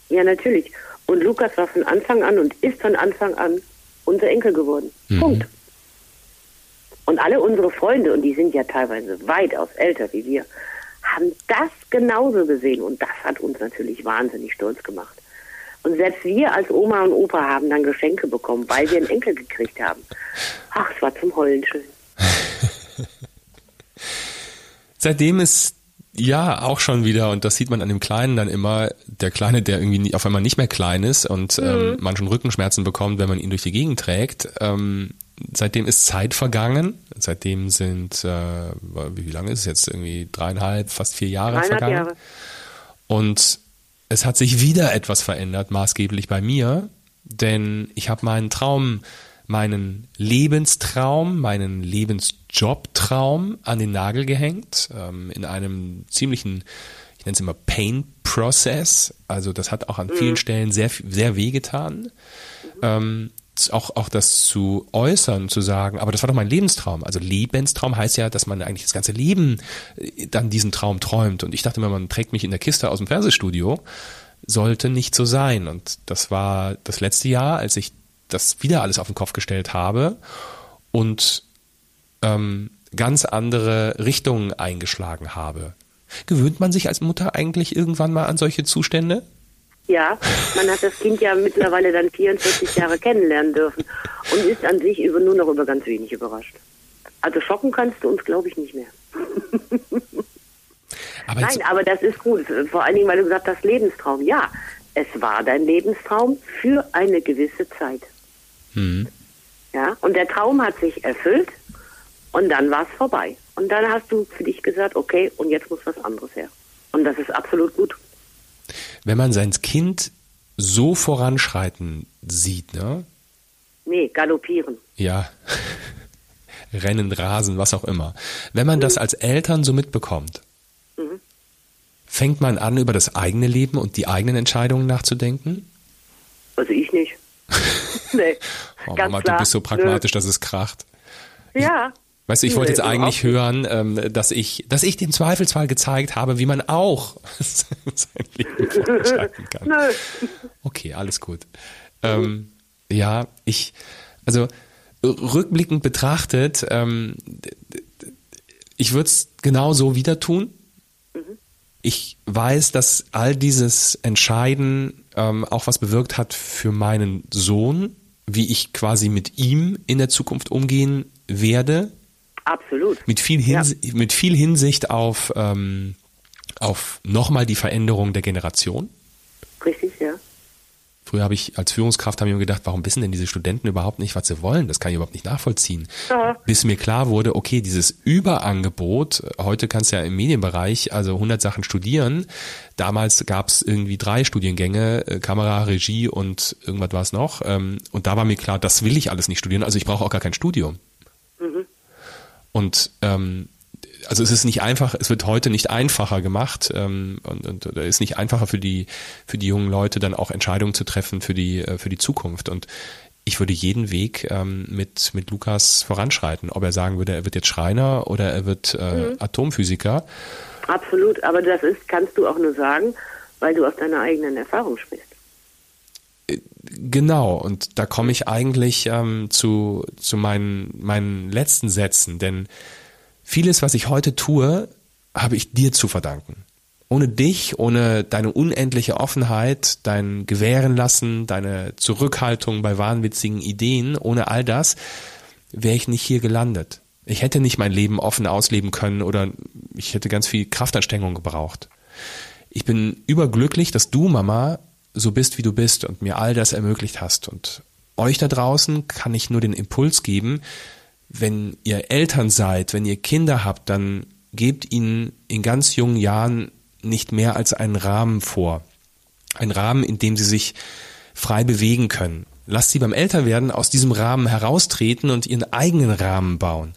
Ja, natürlich. Und Lukas war von Anfang an und ist von Anfang an unser Enkel geworden. Mhm. Punkt. Und alle unsere Freunde, und die sind ja teilweise weitaus älter wie wir, haben das genauso gesehen. Und das hat uns natürlich wahnsinnig stolz gemacht. Und selbst wir als Oma und Opa haben dann Geschenke bekommen, weil wir einen Enkel gekriegt haben. Ach, es war zum Heulen schön. Seitdem ist ja auch schon wieder, und das sieht man an dem Kleinen dann immer, der Kleine, der irgendwie auf einmal nicht mehr klein ist und ähm, man schon Rückenschmerzen bekommt, wenn man ihn durch die Gegend trägt. Ähm, seitdem ist Zeit vergangen. Seitdem sind, äh, wie lange ist es jetzt? Irgendwie dreieinhalb, fast vier Jahre Dreieinhalb vergangen. Jahre. Und es hat sich wieder etwas verändert, maßgeblich bei mir, denn ich habe meinen Traum, meinen Lebenstraum, meinen Lebensjobtraum an den Nagel gehängt, ähm, in einem ziemlichen, ich nenne es immer Pain Process. Also das hat auch an vielen Stellen sehr, sehr wehgetan. Ähm, auch, auch das zu äußern, zu sagen, aber das war doch mein Lebenstraum. Also Lebenstraum heißt ja, dass man eigentlich das ganze Leben äh, dann diesen Traum träumt. Und ich dachte immer, man trägt mich in der Kiste aus dem Fernsehstudio. Sollte nicht so sein. Und das war das letzte Jahr, als ich das wieder alles auf den Kopf gestellt habe und ähm, ganz andere Richtungen eingeschlagen habe. Gewöhnt man sich als Mutter eigentlich irgendwann mal an solche Zustände? Ja, man hat das Kind ja mittlerweile dann 44 Jahre kennenlernen dürfen und ist an sich über, nur noch über ganz wenig überrascht. Also schocken kannst du uns, glaube ich, nicht mehr. Aber Nein, aber das ist gut. Vor allen Dingen, weil du gesagt hast, Lebenstraum. Ja, es war dein Lebenstraum für eine gewisse Zeit. hm, Ja, und der Traum hat sich erfüllt und dann war es vorbei. Und dann hast du für dich gesagt, okay, und jetzt muss was anderes her. Und das ist absolut gut. Wenn man sein Kind so voranschreiten sieht, ne? Nee, galoppieren. Ja. Rennen, Rasen, was auch immer. Wenn man das als Eltern so mitbekommt, Mhm. fängt man an, über das eigene Leben und die eigenen Entscheidungen nachzudenken? Also ich nicht. nee, Oh, ganz Mama, klar. du bist so pragmatisch, dass es kracht. Nö. Ja. Weißt du, ich wollte jetzt eigentlich hören, ähm, dass ich, dass ich dem Zweifelsfall gezeigt habe, wie man auch sein Leben voranschreiten kann. Okay, alles gut. Ähm, ja, ich, also rückblickend betrachtet, ähm, ich würde es genau so wieder tun. Ich weiß, dass all dieses Entscheiden ähm, auch was bewirkt hat für meinen Sohn, wie ich quasi mit ihm in der Zukunft umgehen werde, Absolut. mit viel, Hins mit viel Hinsicht auf, ähm, auf nochmal die Veränderung der Generation. Richtig, ja. Früher habe ich als Führungskraft habe ich mir gedacht, warum wissen denn diese Studenten überhaupt nicht, was sie wollen? Das kann ich überhaupt nicht nachvollziehen. Ja. Bis mir klar wurde, okay, dieses Überangebot, heute kannst du ja im Medienbereich also 100 Sachen studieren. Damals gab es irgendwie drei Studiengänge, äh, Kamera, Regie und irgendwas war es noch. Ähm, Und da war mir klar, das will ich alles nicht studieren, also ich brauche auch gar kein Studium. Und ähm, also es ist nicht einfach, es wird heute nicht einfacher gemacht ähm, und, und es ist nicht einfacher für die für die jungen Leute dann auch Entscheidungen zu treffen für die äh, für die Zukunft und ich würde jeden Weg ähm, mit mit Lukas voranschreiten, ob er sagen würde, er wird jetzt Schreiner oder er wird äh, Atomphysiker. Absolut. Aber das ist, kannst du auch nur sagen, weil du aus deiner eigenen Erfahrung sprichst. Genau, und da komme ich eigentlich ähm, zu, zu meinen, meinen letzten Sätzen, denn vieles, was ich heute tue, habe ich dir zu verdanken. Ohne dich, ohne deine unendliche Offenheit, dein Gewähren lassen, deine Zurückhaltung bei wahnwitzigen Ideen, ohne all das wäre ich nicht hier gelandet. Ich hätte nicht mein Leben offen ausleben können oder ich hätte ganz viel Kraftanstrengung gebraucht. Ich bin überglücklich, dass du, Mama, so bist, wie du bist und mir all das ermöglicht hast. Und euch da draußen kann ich nur den Impuls geben, wenn ihr Eltern seid, wenn ihr Kinder habt, dann gebt ihnen in ganz jungen Jahren nicht mehr als einen Rahmen vor. Ein Rahmen, in dem sie sich frei bewegen können. Lasst sie beim Älterwerden aus diesem Rahmen heraustreten und ihren eigenen Rahmen bauen.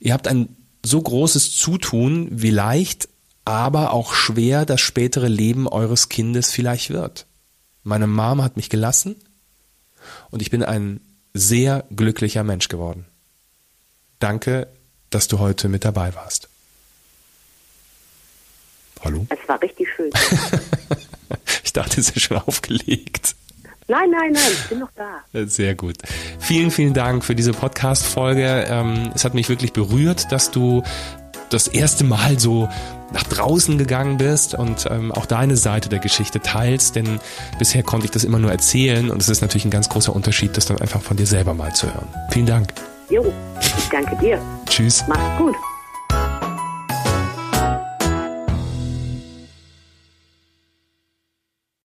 Ihr habt ein so großes Zutun, wie leicht, aber auch schwer das spätere Leben eures Kindes vielleicht wird. Meine Mom hat mich gelassen und ich bin ein sehr glücklicher Mensch geworden. Danke, dass du heute mit dabei warst. Hallo? Es war richtig schön. ich dachte, es ist schon aufgelegt. Nein, nein, nein, ich bin noch da. Sehr gut. Vielen, vielen Dank für diese Podcast-Folge. Ähm, es hat mich wirklich berührt, dass du das erste Mal so nach draußen gegangen bist und ähm, auch deine Seite der Geschichte teilst, denn bisher konnte ich das immer nur erzählen und es ist natürlich ein ganz großer Unterschied, das dann einfach von dir selber mal zu hören. Vielen Dank. Jo, ich danke dir. Tschüss. Mach's gut.